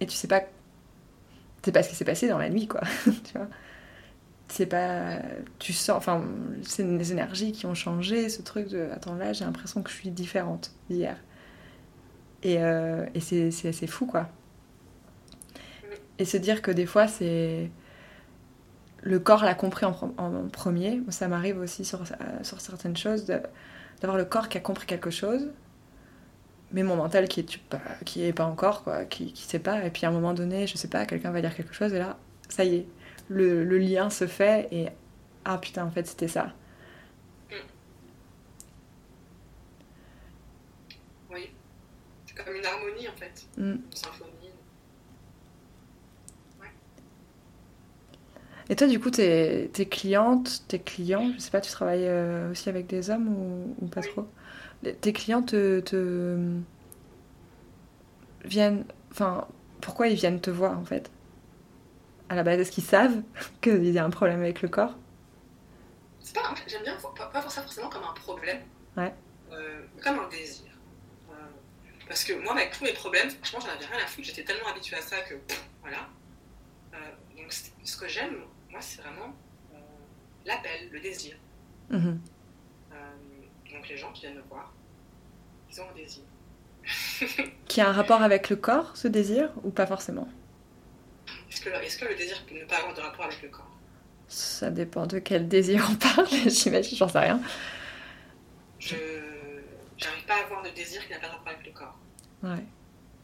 Et tu sais pas c'est pas ce qui s'est passé dans la nuit, quoi. tu vois. C'est pas tu sens enfin c'est des énergies qui ont changé ce truc de attends là j'ai l'impression que je suis différente d'hier. Et, euh, et c'est, assez fou quoi. Et se dire que des fois c'est le corps l'a compris en, en premier. Ça m'arrive aussi sur, sur certaines choses d'avoir le corps qui a compris quelque chose mais mon mental qui est pas, qui est pas encore quoi qui qui sait pas. Et puis à un moment donné je sais pas quelqu'un va dire quelque chose et là ça y est le, le lien se fait et ah putain en fait c'était ça. Oui. C'est comme une harmonie en fait. Mm. une symphonie. Ouais. et toi du coup tes, tes clientes tes clients je sais pas tu travailles euh, aussi avec des hommes ou, ou pas trop? Tes clients te, viennent. Enfin, pourquoi ils viennent te voir en fait? À la base, est-ce qu'ils savent qu'il y a un problème avec le corps? C'est pas. J'aime bien, pas, voir ça forcément comme un problème. Ouais. euh, comme un désir. Euh, parce que moi, avec tous mes problèmes, franchement, j'en avais rien à foutre. J'étais tellement habituée à ça que voilà. Euh, donc, ce que j'aime, moi, c'est vraiment l'appel, le désir. Mhm. Donc, les gens qui viennent me voir, ils ont un désir. qui a un rapport avec le corps, ce désir, ou pas forcément? Est-ce que, est que, le désir peut ne pas avoir de rapport avec le corps? Ça dépend de quel désir on parle, j'imagine, j'en sais rien. Je n'arrive pas à avoir de désir qui n'a pas de rapport avec le corps. Ouais.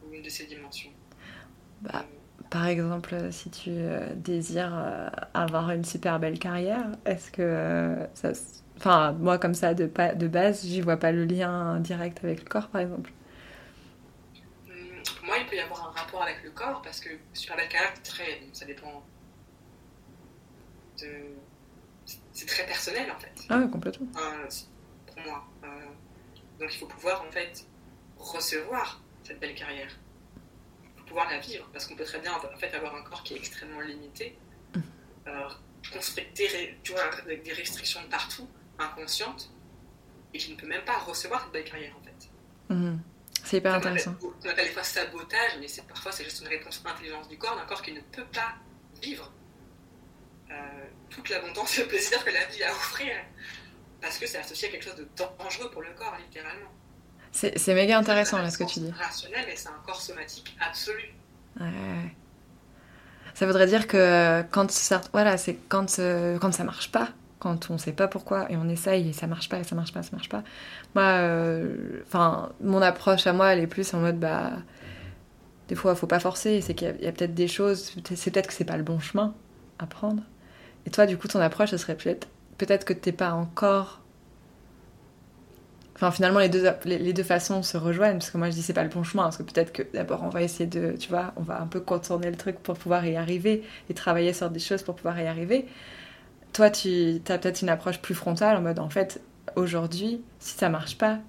Ou une de ces dimensions. Bah, euh, par exemple, si tu euh, désires euh, avoir une super belle carrière, est-ce que ça. Enfin, moi, comme ça, de, de base, j'y vois pas le lien direct avec le corps, par exemple. Hum, moi, il peut y avoir un rapport avec le corps parce que super belle carrière, très, ça dépend de. C'est très personnel en fait. Ah, complètement moi. Euh, donc il faut pouvoir en fait recevoir cette belle carrière. Il faut pouvoir la vivre parce qu'on peut très bien en fait avoir un corps qui est extrêmement limité, euh, tu vois, avec des restrictions de partout, inconscientes, et qui ne peut même pas recevoir cette belle carrière en fait. Mhm. C'est hyper intéressant. On appelle des fois sabotage, mais parfois c'est juste une réponse intelligence du corps, d'un corps qui ne peut pas vivre euh, toute l'abondance et le plaisir que la vie a à offrir parce que c'est associé à quelque chose de dangereux pour le corps, littéralement. C'est méga intéressant là ce que tu dis. C'est rationnel, mais c'est un corps somatique absolu. Ouais. Ça voudrait dire que quand ça, voilà, c'est quand, euh, quand ça marche pas, quand on sait pas pourquoi et on essaye et ça marche pas et ça marche pas, ça marche pas. Moi, euh, enfin, mon approche à moi, elle est plus en mode bah, des fois, faut pas forcer. C'est qu'il y a, peut-être des choses, c'est peut-être que c'est pas le bon chemin à prendre. Et toi, du coup, ton approche, ce serait peut-être peut-être que t'es pas encore. Enfin, finalement, les deux, les, deux façons se rejoignent, parce que moi je dis c'est pas le bon chemin, parce que peut-être que d'abord on va essayer de, tu vois, on va un peu contourner le truc pour pouvoir y arriver et travailler sur des choses pour pouvoir y arriver. Toi, tu as peut-être une approche plus frontale en mode en fait, aujourd'hui, si ça marche pas,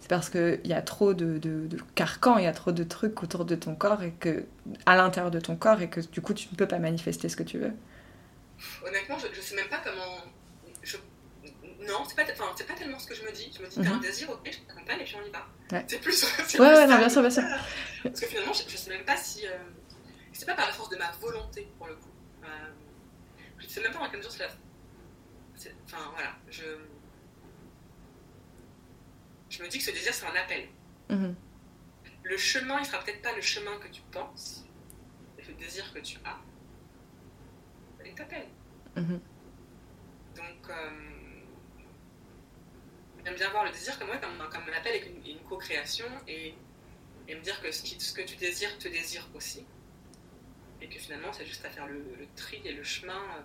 c'est parce qu'il y a trop de, de, de carcans, il y a trop de trucs autour de ton corps et que à l'intérieur de ton corps et que du coup tu ne peux pas manifester ce que tu veux. Honnêtement, je, je sais même pas comment non, c'est pas, pas tellement ce que je me dis. Je me dis, t'as un mhm. désir, ok, je t'accompagne et puis on y va. C'est plus. ouais, ouais, non, bien sûr, bien sûr. Parce que finalement, je, je sais même pas si. Euh, c'est pas par la force de ma volonté, pour le coup. Euh, sais même pas en quelle mesure c'est Enfin, voilà. Je. Je me dis que ce désir, c'est un appel. Mhm. Le chemin, il sera peut-être pas le chemin que tu penses, mais le désir que tu as, il t'appelle. Mhm. Donc. Euh, J'aime bien voir le désir comme, comme, comme un appel et une, co-création et, et, me dire que ce, qui, ce, que tu désires te désire aussi. Et que finalement, c'est juste à faire le, tri et le chemin euh,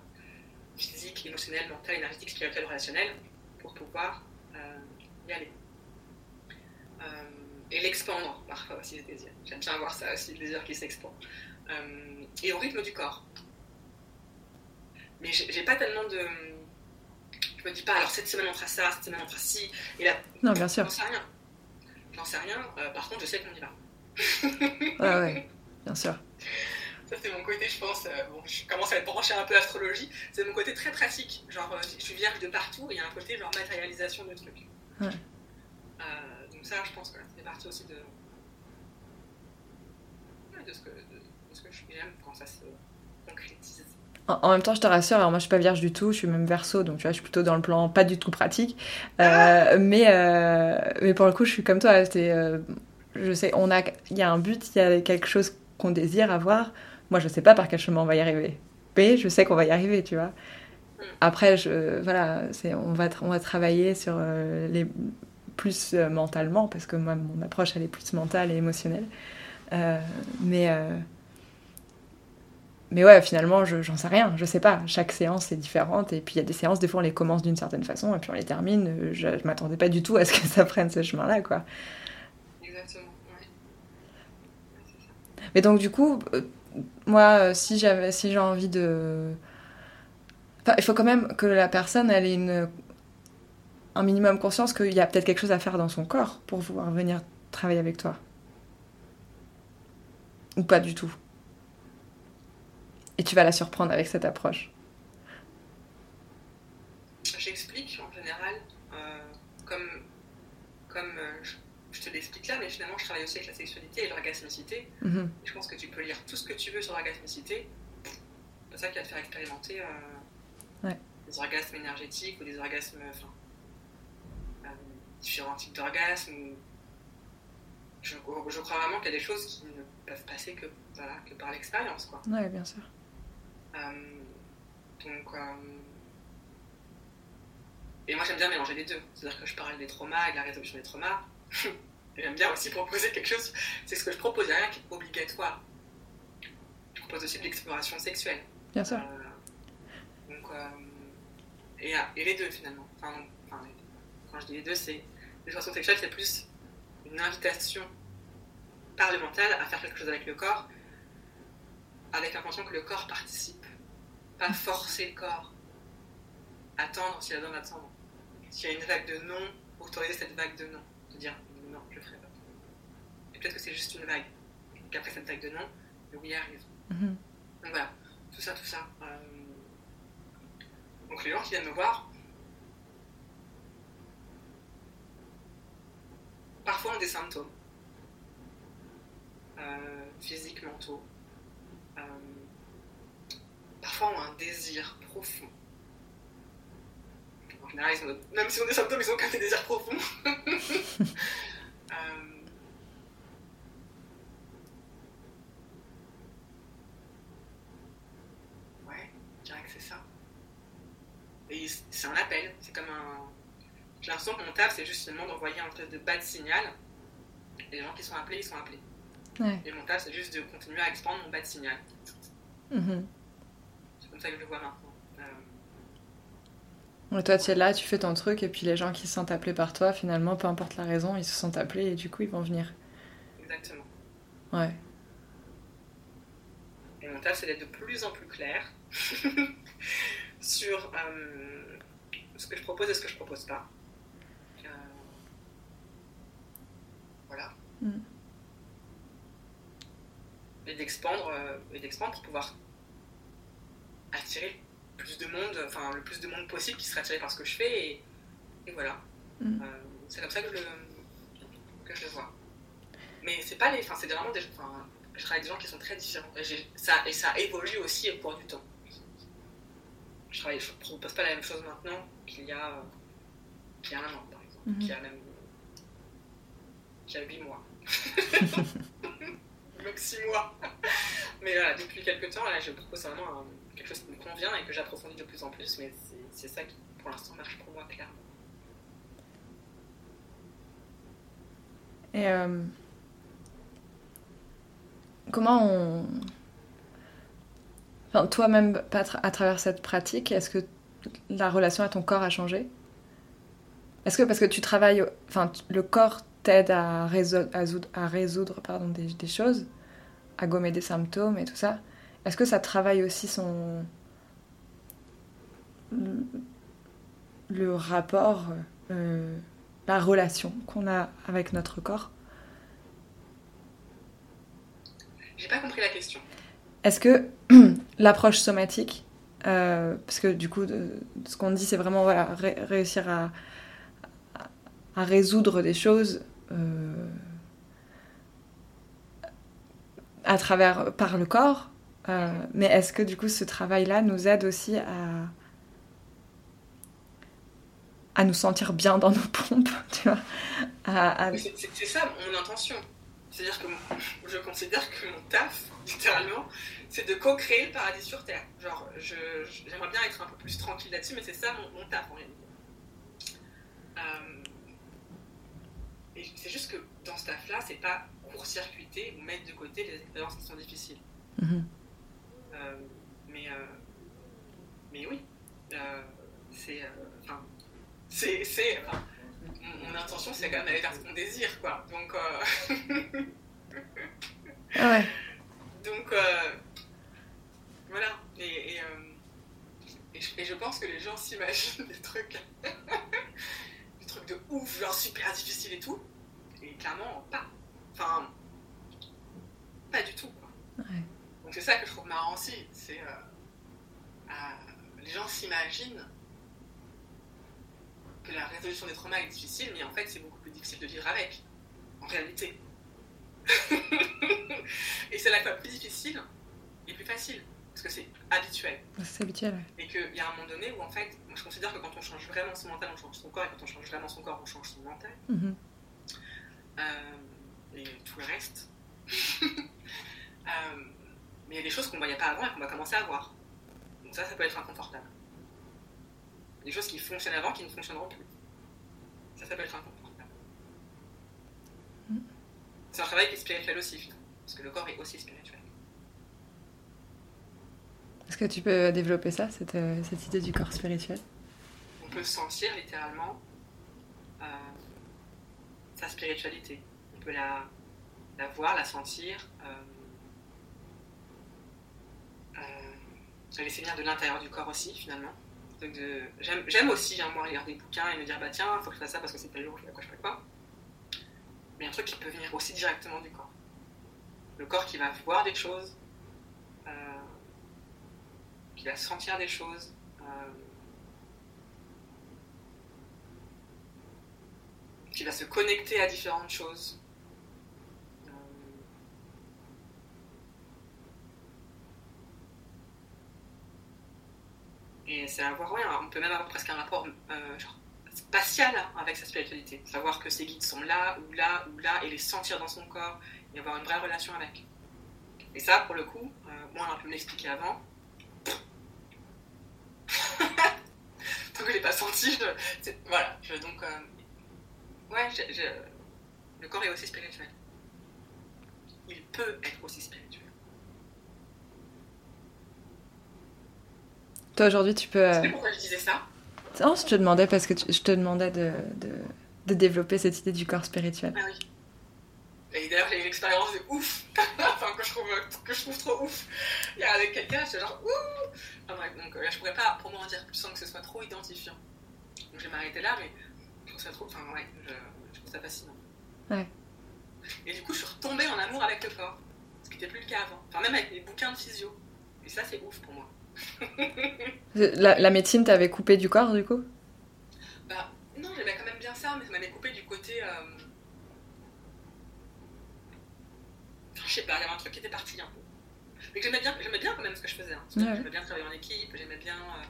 physique, émotionnel, mental, énergétique, spirituel, relationnel pour pouvoir euh, y aller. Euh, et l'expandre parfois aussi, le désir. J'aime bien voir ça aussi, le désir qui s'expand. et au rythme du corps. Mais j'ai pas tellement de je me dis pas, alors cette semaine on fera ça, cette semaine on fera ci, et là, non, bien sûr. J'en sais rien. J'en sais rien, euh, par contre je sais qu'on y va. ouais, ouais, bien sûr. Ça c'est mon côté, je pense, euh, bon, je commence à être branché un peu astrologie, c'est mon côté très pratique, genre euh, je suis vierge de partout, et il y a un côté genre matérialisation de trucs. Ouais. donc ça je pense que c'est parti aussi de, de, ce que, de, de ce que j'aime quand ça se concrétise. En, même temps, je te rassure, alors moi je suis pas vierge du tout, je suis même verso, donc tu vois, je suis plutôt dans le plan pas du tout pratique. Euh, mais, euh, mais pour le coup, je suis comme toi. Euh, je sais, a, il y a un but, il y a quelque chose qu'on désire avoir. Moi, je sais pas par quel chemin on va y arriver, mais je sais qu'on va y arriver, tu vois. Après, je, voilà, on va, on va travailler sur les plus mentalement parce que moi, mon approche elle est plus mentale et émotionnelle. mais mais ouais, finalement, j'en sais rien, je sais pas. Chaque séance est différente, et puis il y a des séances, des fois on les commence d'une certaine façon, et puis on les termine. Je, je m'attendais pas du tout à ce que ça prenne ce chemin-là, quoi. Exactement, ouais. Mais donc, du coup, euh, moi, si j'avais si j'ai envie de. Enfin, il faut quand même que la personne ait une, un minimum conscience qu'il y a peut-être quelque chose à faire dans son corps pour pouvoir venir travailler avec toi. Ou pas du tout. Et tu vas la surprendre avec cette approche. J'explique en général, euh, comme mais finalement, je travaille aussi avec la sexualité et l'orgasmicité. Mhm. Je pense que tu peux lire tout ce que tu veux sur l'orgasmicité. C'est ça qui va te faire expérimenter euh, Ouais. des orgasmes énergétiques ou des orgasmes. Enfin, euh, différents types d'orgasmes. Je, je crois vraiment qu'il y a des choses qui ne peuvent passer que, voilà, que par l'expérience. quoi. Ouais, bien sûr. Euh, donc, et moi j'aime bien mélanger les deux. C'est-à-dire que je parle des traumas et de la résolution des traumas. j'aime bien aussi proposer quelque chose. C'est ce que je propose, il n'y a rien qui est obligatoire. Je propose aussi de l'exploration sexuelle. Bien sûr. Euh, donc, euh, et, et les deux finalement. Enfin, non, enfin, les deux. quand je dis les deux, c'est l'exploration sexuelle, c'est plus une invitation par le mental à faire quelque chose avec le corps, avec l'intention que le corps participe. Pas forcer le corps. Attendre s'il a besoin d'attendre. S'il y a une vague de non, autoriser cette vague de non. De dire non, je le ferai pas. Et peut-être que c'est juste une vague. Et qu'après cette vague de non, le oui arrive. Mhm. Donc voilà, tout ça, tout ça. Euh, Donc les gens qui viennent me voir, parfois ont des symptômes euh, physiques, mentaux. Euh, Parfois ont un désir profond. En général, ils ont- même s'ils ont des symptômes, ils ont qu'un des désirs profonds. Euh, Ouais, je dirais que c'est ça. Et c'est un appel, c'est comme un. J'ai l'impression que mon taf, c'est juste finalement d'envoyer un espèce de bas de signal. Et les gens qui sont appelés, ils sont appelés. Ouais. Et mon taf, c'est juste de continuer à expandre mon bas de signal. Mhm. C'est comme ça que je le vois maintenant. Et toi, tu es là, tu fais ton truc, et puis les gens qui se sentent appelés par toi, finalement, peu importe la raison, ils se sentent appelés et du coup, ils vont venir. exactement. Ouais. Et mon taf, c'est d'être de plus en plus clair sur euh, ce que je propose et ce que je propose pas. Euh, voilà. Mm. Et d'expandre, euh, et d'expandre pour pouvoir attirer plus de monde, enfin le plus de monde possible qui sera attiré par ce que je fais. Et, et voilà. Mm. Euh, c'est comme ça que je, le, que je le vois. Mais c'est pas les. Enfin, c'est vraiment des. Enfin, je travaille avec des gens qui sont très différents. Et, ça, et ça évolue aussi au cours du temps. Je travaille, je propose pas la même chose maintenant qu'il y a, qu'il y a un an, par exemple. Mhm. Qu'il y a même. qu'il y a huit mois. Donc six mois. Mais voilà, depuis quelques temps, là, je propose vraiment un- quelque chose qui me convient et que j'approfondis de plus en plus. Mais c'est- ça qui, pour l'instant, marche pour moi, clairement. Et euh, comment on... Toi-même, à travers cette pratique, est-ce que la relation à ton corps a changé? Est-ce que parce que tu travailles, enfin, le corps t'aide à résoudre, à résoudre pardon, des choses, à gommer des symptômes et tout ça, est-ce que ça travaille aussi son... le, rapport, euh, la relation qu'on a avec notre corps? J'ai pas compris la question. Est-ce que l'approche somatique, euh, parce que du coup, de- ce qu'on dit, c'est vraiment voilà, ré- réussir à résoudre des choses euh, à travers par le corps, euh, mais est-ce que du coup, ce travail-là nous aide aussi à à nous sentir bien dans nos pompes, tu vois, à- à- Mais c'est- ça mon intention. C'est-à-dire que je considère que mon taf, littéralement, c'est de co-créer le paradis sur Terre. Genre, j'aimerais bien être un peu plus tranquille là-dessus, mais c'est ça mon, mon taf en réalité. Euh, c'est juste que dans ce taf-là, c'est pas court-circuiter ou mettre de côté les expériences qui sont difficiles. Mhm. Mais, euh, mais oui, euh, c'est. euh, Enfin, c'est. mon, intention, c'est quand même d'aller vers ce qu'on désire, quoi. Donc, euh, Ah ouais. donc euh, voilà. Et, et, euh, et je, et je pense que les gens s'imaginent des trucs. des trucs de ouf, genre super difficiles et tout. Et clairement, pas. Enfin, pas du tout, quoi. Ouais. Donc c'est ça que je trouve marrant aussi, c'est euh, euh, les gens s'imaginent que la résolution des traumas est difficile, mais en fait c'est beaucoup plus difficile de vivre avec. En réalité. et c'est la fois plus difficile et plus facile, parce que c'est habituel. C'est habituel, ouais. Et qu'il y a un moment donné où, en fait, moi je considère que quand on change vraiment son mental, on change son corps, et quand on change vraiment son corps, on change son mental. Mhm. Euh, et tout le reste. Euh, mais il y a des choses qu'on ne voyait pas avant et qu'on va commencer à voir. Donc ça, ça peut être inconfortable. Des choses qui fonctionnent avant qui ne fonctionneront plus. Ça, ça peut être inconfortable. Mm. C'est un travail qui est spirituel aussi, finalement. Parce que le corps est aussi spirituel. Est-ce que tu peux développer ça, cette, euh, cette idée du corps spirituel? On peut sentir littéralement euh, sa spiritualité. On peut la, la voir, la sentir. Euh, euh, la laisser venir de l'intérieur du corps aussi, finalement. J'aime aussi, hein, moi, lire des bouquins et me dire, bah tiens, faut que je fasse ça parce que c'est tel jour, je fais quoi, je fais quoi. Mais un truc qui peut venir aussi directement du corps. Le corps qui va voir des choses, euh, qui va sentir des choses. euh, qui va se connecter à différentes choses. Euh, Et c'est avoir, ouais, on peut même avoir presque un rapport euh, spatial avec sa spiritualité. Savoir que ses guides sont là, ou là, ou là, et les sentir dans son corps, et avoir une vraie relation avec. Et ça, pour le coup, euh, moi, on a peu me l'expliquer avant. Tant que je l'ai pas senti, je, voilà. Je, donc, euh, ouais, le corps est aussi spirituel. Il peut être aussi spirituel. Toi, aujourd'hui, tu peux... Tu euh, sais pourquoi je disais ça? Non, je te demandais parce que tu- je te demandais de, de, de développer cette idée du corps spirituel. Ah oui. Et d'ailleurs, j'ai eu une expérience de ouf, enfin, que je, trouve, que je trouve trop ouf. Il y a avec quelqu'un, j'étais genre ouh Enfin bref, donc euh, je pourrais pas pour moi en dire plus sans que ce soit trop identifiant. Donc je vais m'arrêter là, mais je trouve ça trop. Enfin, ouais, je, je trouve ça fascinant. Ouais. Et du coup, je suis retombée en amour avec le corps, ce qui n'était plus le cas avant. Enfin, même avec les bouquins de physio. Et ça, c'est ouf pour moi. La, la médecine t'avait coupé du corps, du coup? Bah, non, j'aimais quand même bien ça, mais ça m'avait coupé du côté. euh, Enfin, je sais pas, il y avait un truc qui était parti un peu. Mais j'aimais bien, bien quand même ce que je faisais. hein. Ouais. J'aimais bien travailler en équipe, j'aimais bien euh,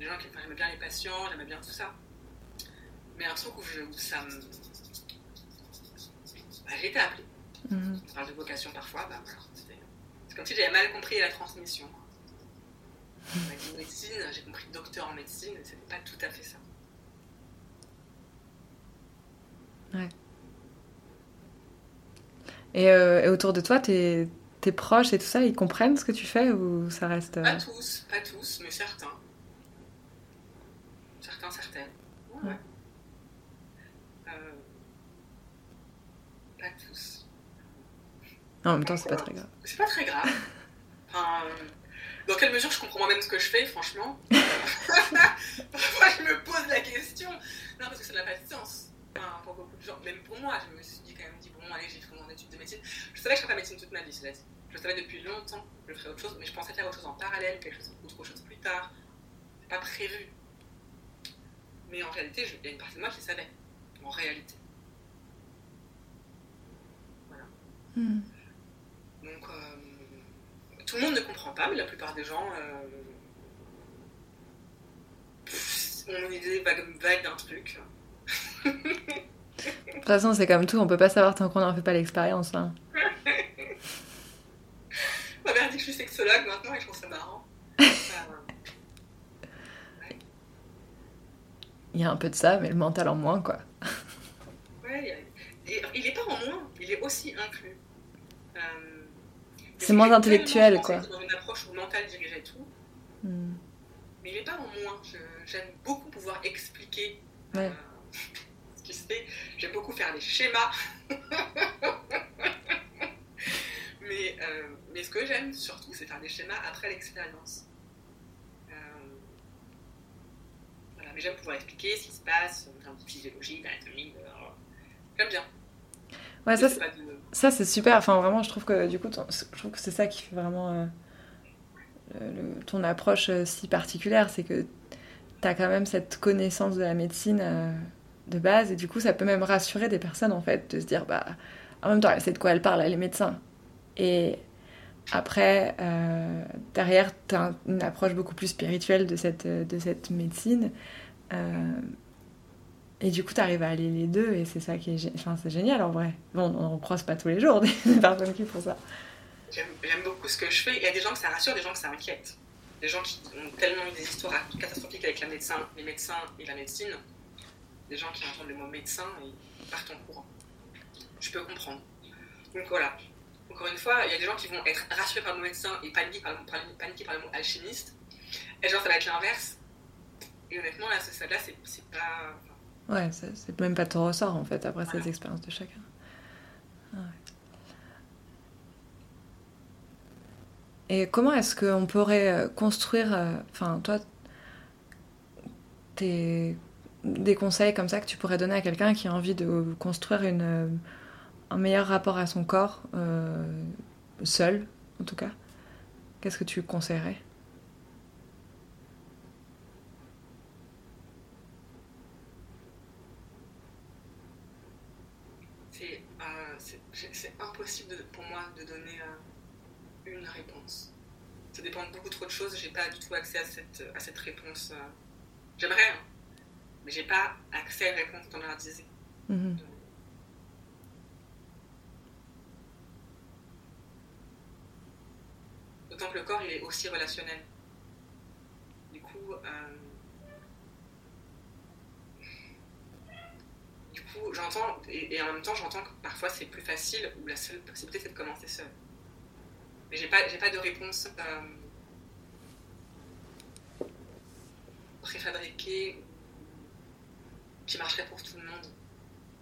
les gens qui. Enfin, j'aimais bien les patients, j'aimais bien tout ça. Mais un truc où, je, où ça me. Bah, j'ai été appelée. On parle de vocation parfois, bah voilà. C'est comme si j'avais mal compris la transmission. Médecine, j'ai compris docteur en médecine, et c'était pas tout à fait ça. Et, euh, et autour de toi, tes, tes proches et tout ça, ils comprennent ce que tu fais ou ça reste... euh, Pas tous, pas tous, mais certains. Certains, certaines. Ouais. Ouais. Euh, pas tous. En même temps, c'est pas très grave. C'est pas très grave. Enfin, dans quelle mesure je comprends moi-même ce que je fais, franchement Parfois, je me pose la question. Non, parce que ça n'a pas de sens. Enfin, pour beaucoup de gens, même pour moi, je me suis dit quand même dit, bon, allez, j'ai fait mon étude de médecine. Je savais que je ferais pas médecine toute ma vie, cela dit. Je savais depuis longtemps que je ferais autre chose, mais je pensais faire autre chose en parallèle, quelque chose, autre chose plus tard. C'est pas prévu. Mais en réalité, je- il y a une partie de moi qui savait. En réalité. Mhm. Donc, euh, tout le monde ne comprend pas, mais la plupart des gens euh, ont une idée vague, d'un truc. De toute façon, c'est comme tout, on peut pas savoir tant qu'on n'en fait pas l'expérience. hein. Ma mère dit que je suis sexologue maintenant et je trouve ça marrant. Euh, Il y a un peu de ça, mais le mental en moins, quoi. ouais, il y a- et il est pas en moins, il est aussi inclus. Euh, C'est moins intellectuel, quoi. Dans une approche où le mental dirigeait tout, Mhm. mais il est pas en moins. J'aime beaucoup pouvoir expliquer Ouais. euh, ce qui se fait. J'aime beaucoup faire des schémas. mais, euh, mais ce que j'aime surtout, c'est faire des schémas après l'expérience. Euh, voilà, mais j'aime pouvoir expliquer ce qui se passe en termes de physiologie, d'anatomie. de- J'aime bien. Ouais, ça, ça c'est super. Enfin, vraiment, je trouve que du coup, ton- je trouve que c'est ça qui fait vraiment euh, le- le- ton approche euh, si particulière, c'est que tu as quand même cette connaissance de la médecine euh, de base, et du coup, ça peut même rassurer des personnes en fait, de se dire, bah en même temps, elle sait de quoi elle parle, elle est médecin. Et après, derrière, tu as une approche beaucoup plus spirituelle de cette, de cette médecine. Et du coup, tu arrives à allier les deux, et c'est ça qui est, enfin, c'est génial en vrai. Bon, on ne croise pas tous les jours des personnes qui font ça. J'aime beaucoup ce que je fais. Il y a des gens que ça rassure, des gens que ça inquiète. Des gens qui ont tellement eu des histoires catastrophiques avec la médecin, les médecins et la médecine. Des gens qui entendent le mot médecin et partent en courant. Je peux comprendre. Donc voilà. Encore une fois, il y a des gens qui vont être rassurés par le mot médecin et paniqués par le, par le mot alchimiste. Et genre, ça va être l'inverse. Et honnêtement, là, ce stade-là, c'est pas. Ouais, c'est même pas ton ressort en fait, après ces expériences de chacun. Et comment est-ce qu'on pourrait euh, construire, euh, enfin, toi, tes, des conseils comme ça que tu pourrais donner à quelqu'un qui a envie de construire euh, un meilleur rapport à son corps, seul en tout cas Qu'est-ce que tu conseillerais? Impossible pour moi de donner euh, une réponse. Ça dépend de beaucoup trop de choses. J'ai pas du tout accès à cette, à cette réponse. Euh. J'aimerais, hein, mais j'ai pas accès à une réponse standardisée. Mm D'autant que le corps, il est aussi relationnel. Du coup, euh, j'entends, et, en même temps, j'entends que parfois c'est plus facile, ou la seule possibilité c'est de commencer seul. Mais j'ai pas, j'ai pas de réponse euh, préfabriquée qui marcherait pour tout le monde.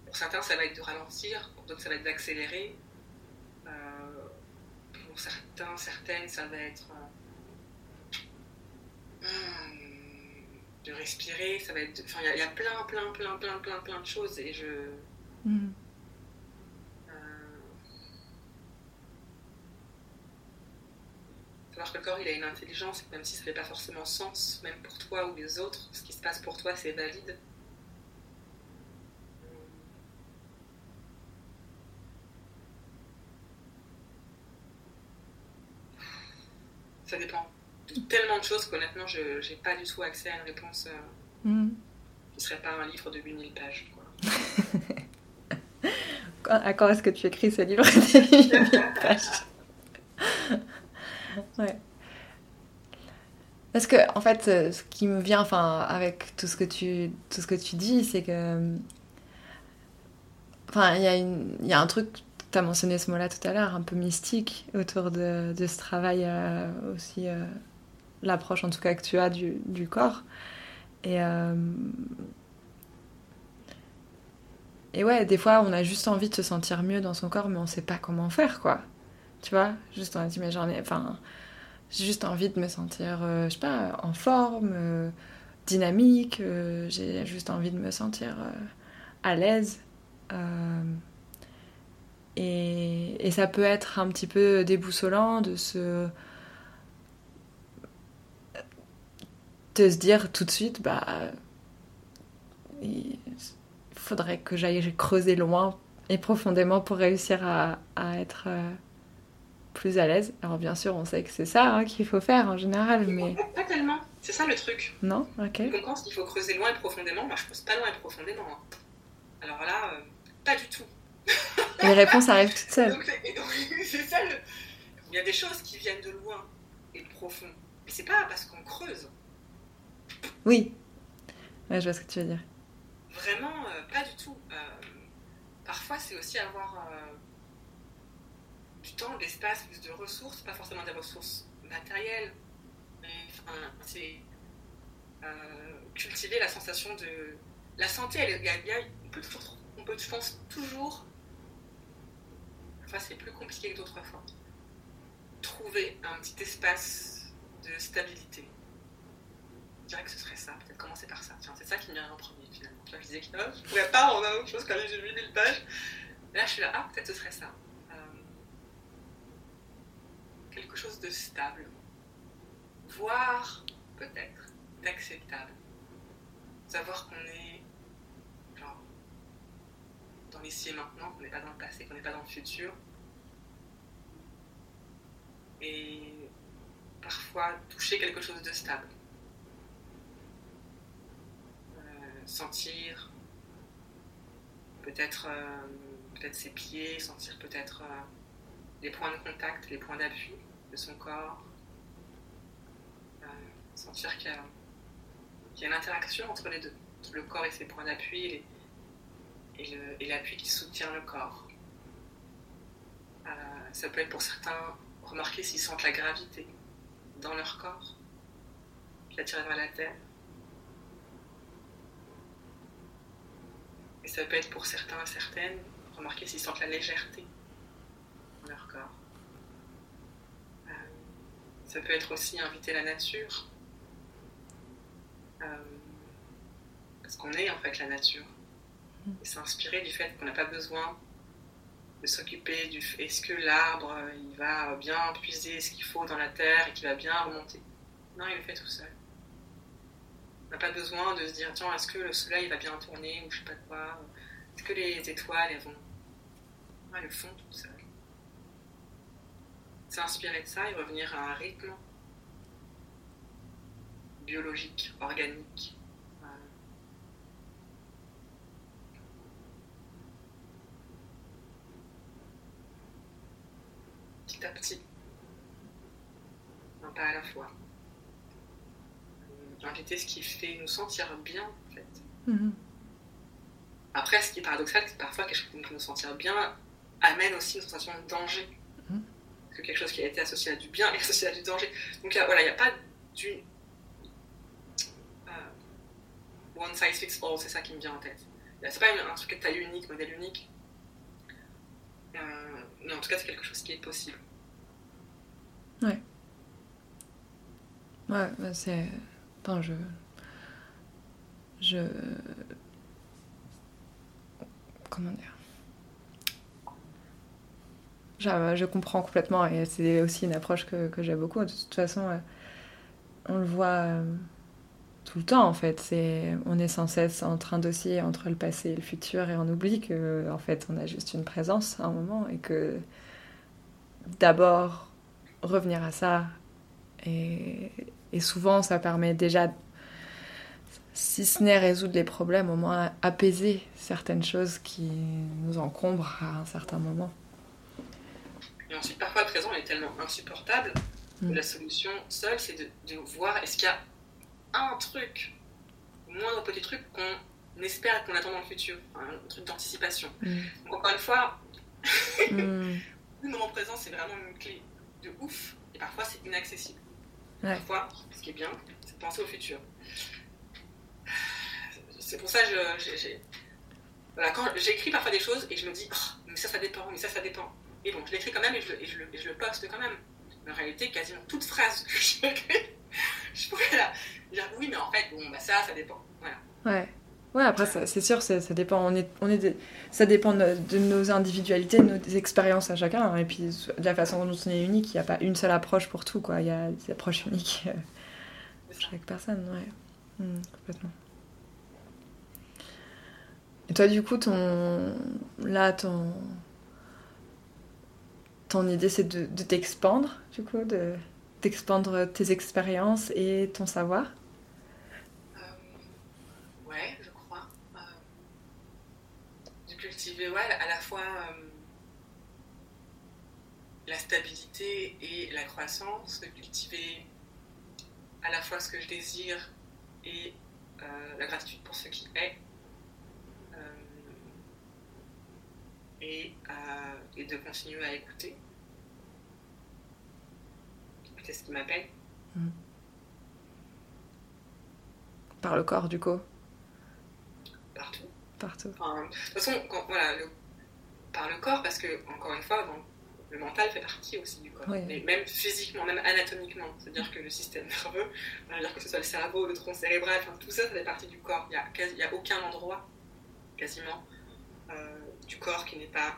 Pour certains, ça va être de ralentir, pour d'autres, ça va être d'accélérer. Euh, pour certains, certaines, ça va être. Euh, hmm, de respirer, ça va être. Enfin, il y, a plein, plein, plein, plein, plein, plein de choses et je. Mm. Euh, savoir que le corps il a une intelligence, même si ça fait pas forcément sens, même pour toi ou les autres, ce qui se passe pour toi c'est valide. Ça dépend tellement de choses qu'honnêtement, je n'ai pas du tout accès à une réponse euh, mm. qui ne serait pas un livre de 8000 pages. à quand est-ce que tu écris ce livre de 8000 pages? Ouais. Parce que, en fait, euh, ce qui me vient, enfin, avec tout ce que tu, tout ce que tu dis, c'est que. Enfin, il y, y, a un truc tu as mentionné ce mot-là tout à l'heure, un peu mystique autour de, de ce travail euh, aussi l'approche en tout cas que tu as du, corps. Et, euh, et ouais, des fois on a juste envie de se sentir mieux dans son corps, mais on sait pas comment faire quoi. Tu vois Juste on a dit, mais j'en ai. Enfin, j'ai juste envie de me sentir, euh, je sais pas, en forme, euh, dynamique, j'ai juste envie de me sentir à l'aise. Et, et, ça peut être un petit peu déboussolant de se de se dire tout de suite, bah, il faudrait que j'aille creuser loin et profondément pour réussir à, être euh, plus à l'aise. Alors bien sûr, on sait que c'est ça hein, qu'il faut faire en général, mais... Pas tellement, c'est ça le truc. Non? Ok. On pense qu'il faut creuser loin et profondément, moi je pose pas loin et profondément. Hein. Alors là, euh, pas du tout. Les réponses arrivent toutes seules. c'est ça Il y a des choses qui viennent de loin et de profond. Mais c'est pas parce qu'on creuse oui. je vois ce que tu veux dire. Vraiment, euh, pas du tout. Euh, parfois, c'est aussi avoir euh, du temps, de l'espace, plus de ressources, pas forcément des ressources matérielles, mais c'est cultiver la sensation de. La santé, elle, on, peut on peut, je pense, toujours. Enfin, c'est plus compliqué que d'autres fois. Trouver un petit espace de stabilité je dirais que ce serait ça, peut-être commencer par ça. c'est ça qui me vient en premier finalement. je disais que je ne pourrais pas en autre chose quand j'ai 8000 pages. là, je suis là, ah, peut-être ce serait ça. Euh, quelque chose de stable, voire peut-être d'acceptable. Savoir qu'on est genre, dans l'ici et maintenant, qu'on n'est pas dans le passé, qu'on n'est pas dans le futur. Et parfois toucher quelque chose de stable. Euh, sentir peut-être euh, peut-être ses pieds, sentir peut-être euh, les points de contact, les points d'appui de son corps. sentir qu'il y a, une interaction entre les deux, le corps et ses points d'appui et l'appui qui soutient le corps. ça peut être pour certains remarquer s'ils sentent la gravité dans leur corps qui attire vers la terre. Et ça peut être pour certains et certaines remarquer s'ils sentent la légèreté dans leur corps. Euh, ça peut être aussi inviter la nature. Euh, parce qu'on est en fait la nature. Et s'inspirer du fait qu'on n'a pas besoin de s'occuper du est-ce que l'arbre il va bien puiser ce qu'il faut dans la terre et qu'il va bien remonter? Non, il le fait tout seul. On n'a pas besoin de se dire tiens est-ce que le soleil va bien tourner ou je sais pas quoi. Est-ce que les étoiles elles vont. Non, elles le font tout seul. S'inspirer de ça et revenir à un rythme biologique, organique, petit à petit. Un pas à la fois. Inviter ce qui fait nous sentir bien, en fait. Mhm. Après, ce qui est paradoxal, c'est que parfois quelque chose qui fait nous sentir bien amène aussi une sensation de danger. Mhm. Parce que quelque chose qui a été associé à du bien est associé à du danger. Donc voilà, il n'y a pas du euh, one size fits all, c'est ça qui me vient en tête. C'est pas un truc de taille unique, modèle unique. Euh, mais en tout cas, c'est quelque chose qui est possible. Ouais. Ouais, bah, c'est. Enfin, je. Je. Comment dire? Je, comprends complètement et c'est aussi une approche que, que j'ai beaucoup. De toute façon, euh, on le voit euh, tout le temps en fait. On est sans cesse en train d'osciller entre le passé et le futur et on oublie que en fait on a juste une présence à un moment et que d'abord revenir à ça. Et, souvent, ça permet déjà, si ce n'est résoudre les problèmes, au moins apaiser certaines choses qui nous encombrent à un certain moment. Et ensuite, parfois, le présent est tellement insupportable que mm. la solution seule, c'est de, voir est-ce qu'il y a un truc, au moindre petit truc qu'on espère qu'on attend dans le futur, un truc d'anticipation. Mm. Encore une fois, mm. le moment présent, c'est vraiment une clé de ouf et parfois c'est inaccessible. Parfois, ce qui est bien, c'est de penser au futur. C'est pour ça que j'ai. Voilà, quand j'écris parfois des choses et je me dis, oh, mais ça, ça dépend, mais ça, ça dépend. Et donc je l'écris quand même et je, et, je, je, le poste quand même. Mais en réalité, quasiment toute phrase que j'écris, je pourrais là dire oui, mais en fait, bon, bah ça, ça dépend. Voilà. Ouais. Ouais, après, c'est sûr, ça, dépend. On est, ça dépend de, nos individualités, de nos expériences à chacun. Hein. et puis, de la façon dont on est unique, il n'y a pas une seule approche pour tout. Quoi. Il y a des approches uniques euh, pour chaque personne. Ouais. Hmm, complètement. Et toi, du coup, ton... là, ton, ton idée, c'est de, de t'expandre, du coup, de d'expandre tes expériences et ton savoir? À la fois euh, la stabilité et la croissance, de cultiver à la fois ce que je désire et euh, la gratitude pour ce qui est. Euh, et, de continuer à écouter. Écouter ce qui m'appelle. Hmm. Par le corps, du coup? Partout. Partout. de toute façon, voilà, par le corps, parce que, encore une fois, le mental fait partie aussi du corps. Mais même physiquement, même anatomiquement. C'est-à-dire que le système nerveux, dire que ce soit le cerveau, le tronc cérébral, tout ça, ça fait partie du corps. Il n'y a, a, aucun endroit, quasiment, euh, du corps qui n'est pas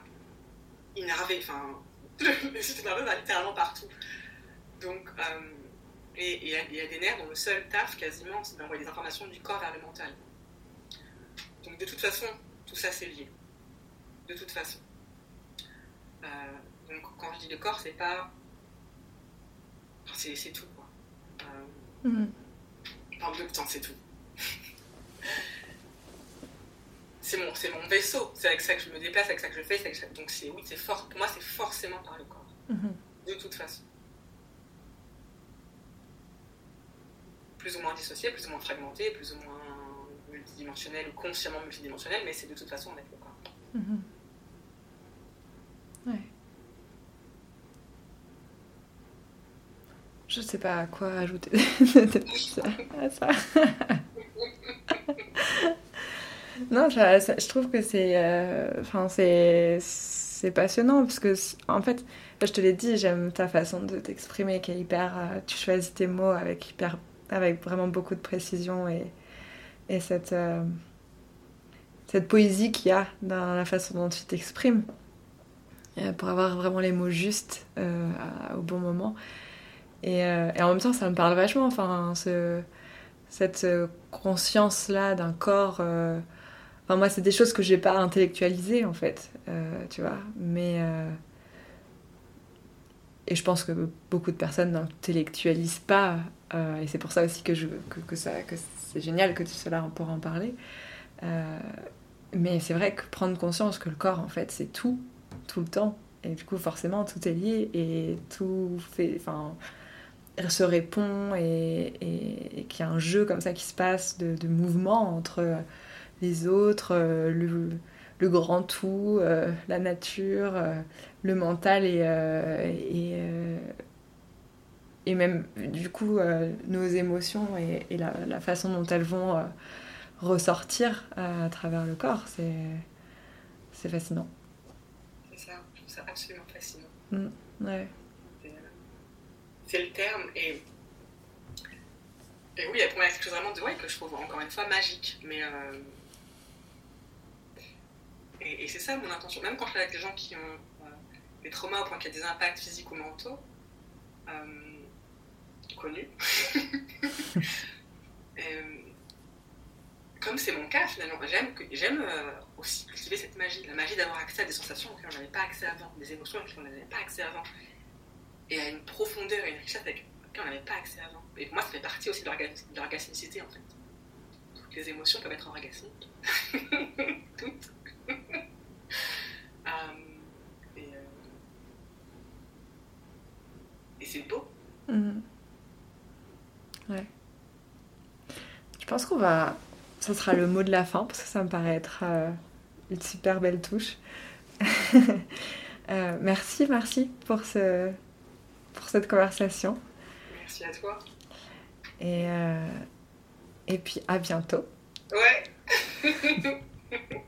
innervé. Enfin, le système nerveux va littéralement partout. Donc, euh, et il y, a des nerfs dont le seul taf, quasiment, c'est d'envoyer des informations du corps vers le mental. Donc de toute façon, tout ça c'est lié. de toute façon. Euh, donc quand je dis le corps, c'est pas. C'est tout, quoi. Euh, mm -hmm. de temps, c'est tout. c'est mon, mon vaisseau, c'est avec ça que je me déplace, avec ça que je fais, ça... donc c'est oui, c'est fort. Pour moi, c'est forcément par le corps, mm-hmm. de toute façon. Plus ou moins dissocié, plus ou moins fragmenté, plus ou moins multidimensionnel ou consciemment multidimensionnel, mais c'est de toute façon le corps. Mm-hmm. Ouais. Je sais pas à quoi ajouter à ça. non, je, trouve que c'est, euh, enfin, c'est, c'est passionnant parce que, en fait, je te l'ai dit, j'aime ta façon de t'exprimer qui est hyper, euh, tu choisis tes mots avec hyper, avec vraiment beaucoup de précision et, et cette, euh, cette poésie qu'il y a dans la façon dont tu t'exprimes pour avoir vraiment les mots justes au bon moment. Et, et, en même temps, ça me parle vachement. Enfin, ce, cette conscience-là d'un corps Enfin, moi, c'est des choses que j'ai pas intellectualisées, en fait, euh, tu vois. Mais. Euh, et je pense que beaucoup de personnes n'intellectualisent pas. Euh, et c'est pour ça aussi que, je, que, que ça, c'est génial que tu sois là pour en parler. mais c'est vrai que prendre conscience que le corps, en fait, c'est tout, tout le temps. Et du coup, forcément, tout est lié et tout fait. Enfin, se répond et, qu'il y a un jeu comme ça qui se passe de, mouvement entre les autres, euh, le, grand tout, euh, la nature, euh, le mental et, et, même du coup nos émotions et, et la, la, façon dont elles vont ressortir à travers le corps. C'est, c'est fascinant. C'est ça, je trouve ça absolument fascinant. Mm, ouais. C'est le terme et et oui, pour moi, il y a quelque chose vraiment de, ouais, que je trouve encore une fois magique. Mais et, c'est ça mon intention. Même quand je suis avec des gens qui ont euh, des traumas au point qu'il y a des impacts physiques ou mentaux, euh, euh, comme c'est mon cas finalement, j'aime, j'aime aussi cultiver cette magie, la magie d'avoir accès à des sensations auxquelles on n'avait pas accès avant, des émotions auxquelles on n'avait pas accès avant, et à une profondeur et une richesse avec on n'avait pas accès avant. Et pour moi, ça fait partie aussi de l'orgasmicité en fait. Toutes les émotions peuvent être orgasmiques. Toutes. Euh, et, euh, c'est beau. Mhm. Ouais. Je pense qu'on va. Ça sera le mot de la fin parce que ça me paraît être euh, une super belle touche. merci, merci pour, ce, pour cette conversation. Merci à toi. Et, et puis à bientôt. Ouais.